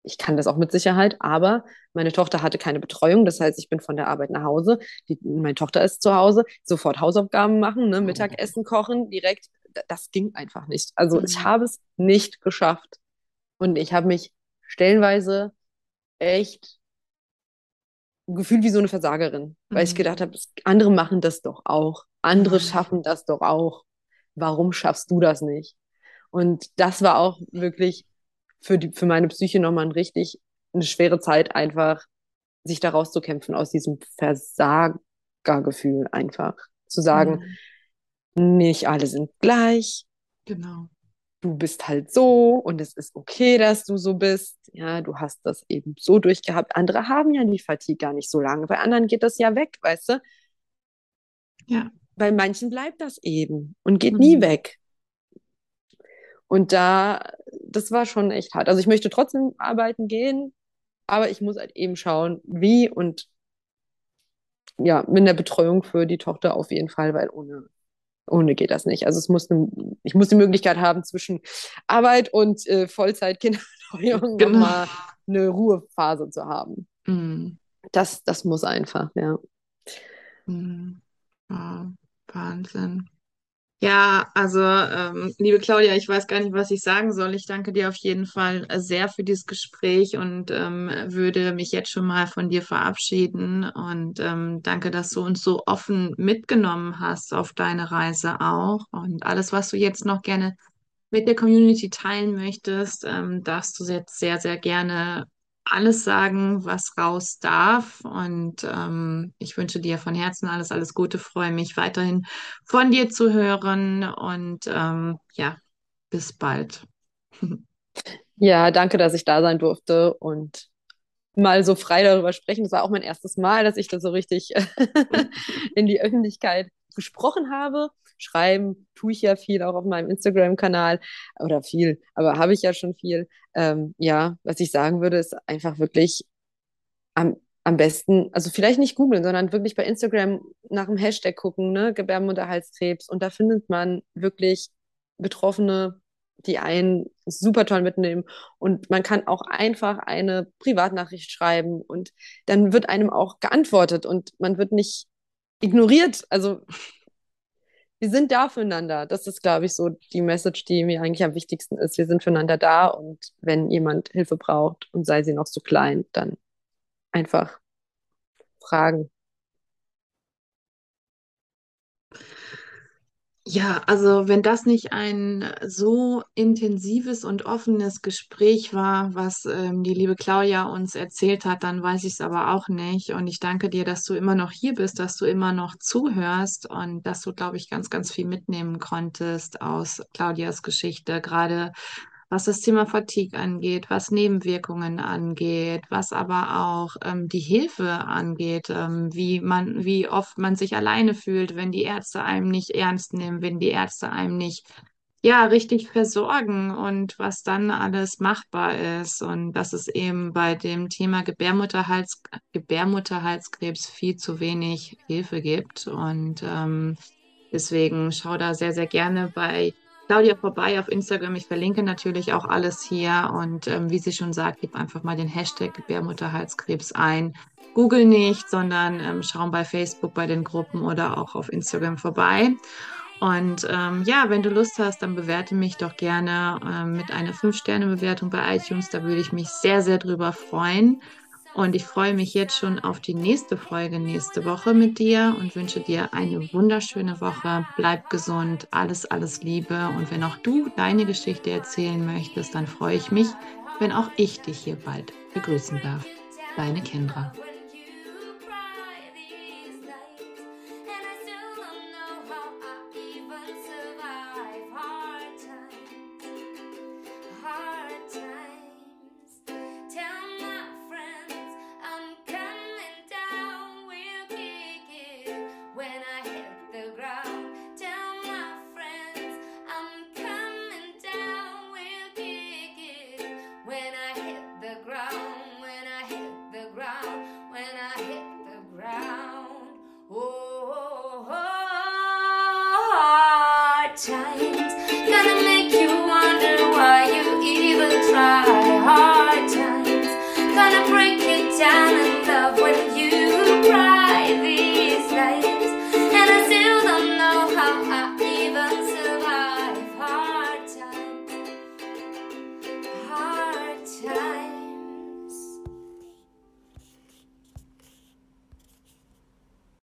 Ich kann das auch mit Sicherheit, aber meine Tochter hatte keine Betreuung. Das heißt, ich bin von der Arbeit nach Hause. Die, meine Tochter ist zu Hause, sofort Hausaufgaben machen, ne, Mittagessen kochen, direkt. Das ging einfach nicht. Also ich Mhm. habe es nicht geschafft. Und ich habe mich stellenweise echt gefühlt wie so eine Versagerin, weil ich Mhm. gedacht habe, andere machen das doch auch. Andere Mhm. schaffen das doch auch. Warum schaffst du das nicht? Und das war auch wirklich für die, für meine Psyche nochmal ein richtig eine schwere Zeit, einfach sich da rauszukämpfen aus diesem Versagergefühl einfach. Zu sagen, Mhm. nicht alle sind gleich, Genau. du bist halt so und es ist okay, dass du so bist. Ja, du hast das eben so durchgehabt. Andere haben ja die Fatigue gar nicht so lange. Bei anderen geht das ja weg, weißt du? Ja. Bei manchen bleibt das eben und geht nie Mhm. weg. Und da, das war schon echt hart. Also ich möchte trotzdem arbeiten gehen, aber ich muss halt eben schauen, wie und ja, mit der Betreuung für die Tochter auf jeden Fall, weil ohne, ohne geht das nicht. Also es muss, eine, ich muss die Möglichkeit haben, zwischen Arbeit und äh, Vollzeit-Kinderbetreuung Genau. nochmal eine Ruhephase zu haben. Mhm. Das, das muss einfach, ja. Mhm. Wow. Wahnsinn. Ja, also, ähm, liebe Claudia, ich weiß gar nicht, was ich sagen soll. Ich danke dir auf jeden Fall sehr für dieses Gespräch und ähm, würde mich jetzt schon mal von dir verabschieden. Und ähm, danke, dass du uns so offen mitgenommen hast auf deine Reise auch. Und alles, was du jetzt noch gerne mit der Community teilen möchtest, ähm, darfst du jetzt sehr, sehr gerne alles sagen, was raus darf. Und ähm, ich wünsche dir von Herzen alles, alles Gute. Freue mich weiterhin von dir zu hören. Und ähm, ja, bis bald. Ja, danke, dass ich da sein durfte und mal so frei darüber sprechen. Das war auch mein erstes Mal, dass ich da so richtig in die Öffentlichkeit gesprochen habe. Schreiben tue ich ja viel auch auf meinem Instagram-Kanal oder viel, aber habe ich ja schon viel. Ähm, ja, was ich sagen würde, ist einfach wirklich am, am besten, also vielleicht nicht googeln, sondern wirklich bei Instagram nach dem Hashtag gucken, ne, Gebärmutterhalskrebs. Und da findet man wirklich Betroffene, die einen super toll mitnehmen. Und man kann auch einfach eine Privatnachricht schreiben und dann wird einem auch geantwortet und man wird nicht ignoriert. Also wir sind da füreinander. Das ist, glaube ich, so die Message, die mir eigentlich am wichtigsten ist. Wir sind füreinander da und wenn jemand Hilfe braucht und sei sie noch so klein, dann einfach fragen. Ja, also wenn das nicht ein so intensives und offenes Gespräch war, was ähm, die liebe Claudia uns erzählt hat, dann weiß ich es aber auch nicht. Und ich danke dir, dass du immer noch hier bist, dass du immer noch zuhörst und dass du, glaube ich, ganz, ganz viel mitnehmen konntest aus Claudias Geschichte, gerade was das Thema Fatigue angeht, was Nebenwirkungen angeht, was aber auch ähm, die Hilfe angeht, ähm, wie man, wie oft man sich alleine fühlt, wenn die Ärzte einem nicht ernst nehmen, wenn die Ärzte einem nicht ja richtig versorgen und was dann alles machbar ist. Und dass es eben bei dem Thema Gebärmutterhals, Gebärmutterhalskrebs viel zu wenig Hilfe gibt. Und ähm, deswegen schau da sehr, sehr gerne bei Claudia vorbei auf Instagram. Ich verlinke natürlich auch alles hier. Und ähm, wie sie schon sagt, gib einfach mal den Hashtag Gebärmutterhalskrebs ein. Google nicht, sondern ähm, schau bei Facebook bei den Gruppen oder auch auf Instagram vorbei. Und ähm, ja, wenn du Lust hast, dann bewerte mich doch gerne ähm, mit einer 5-Sterne-Bewertung bei iTunes. Da würde ich mich sehr, sehr drüber freuen. Und ich freue mich jetzt schon auf die nächste Folge nächste Woche mit dir und wünsche dir eine wunderschöne Woche. Bleib gesund, alles, alles Liebe. Und wenn auch du deine Geschichte erzählen möchtest, dann freue ich mich, wenn auch ich dich hier bald begrüßen darf. Deine Kendra.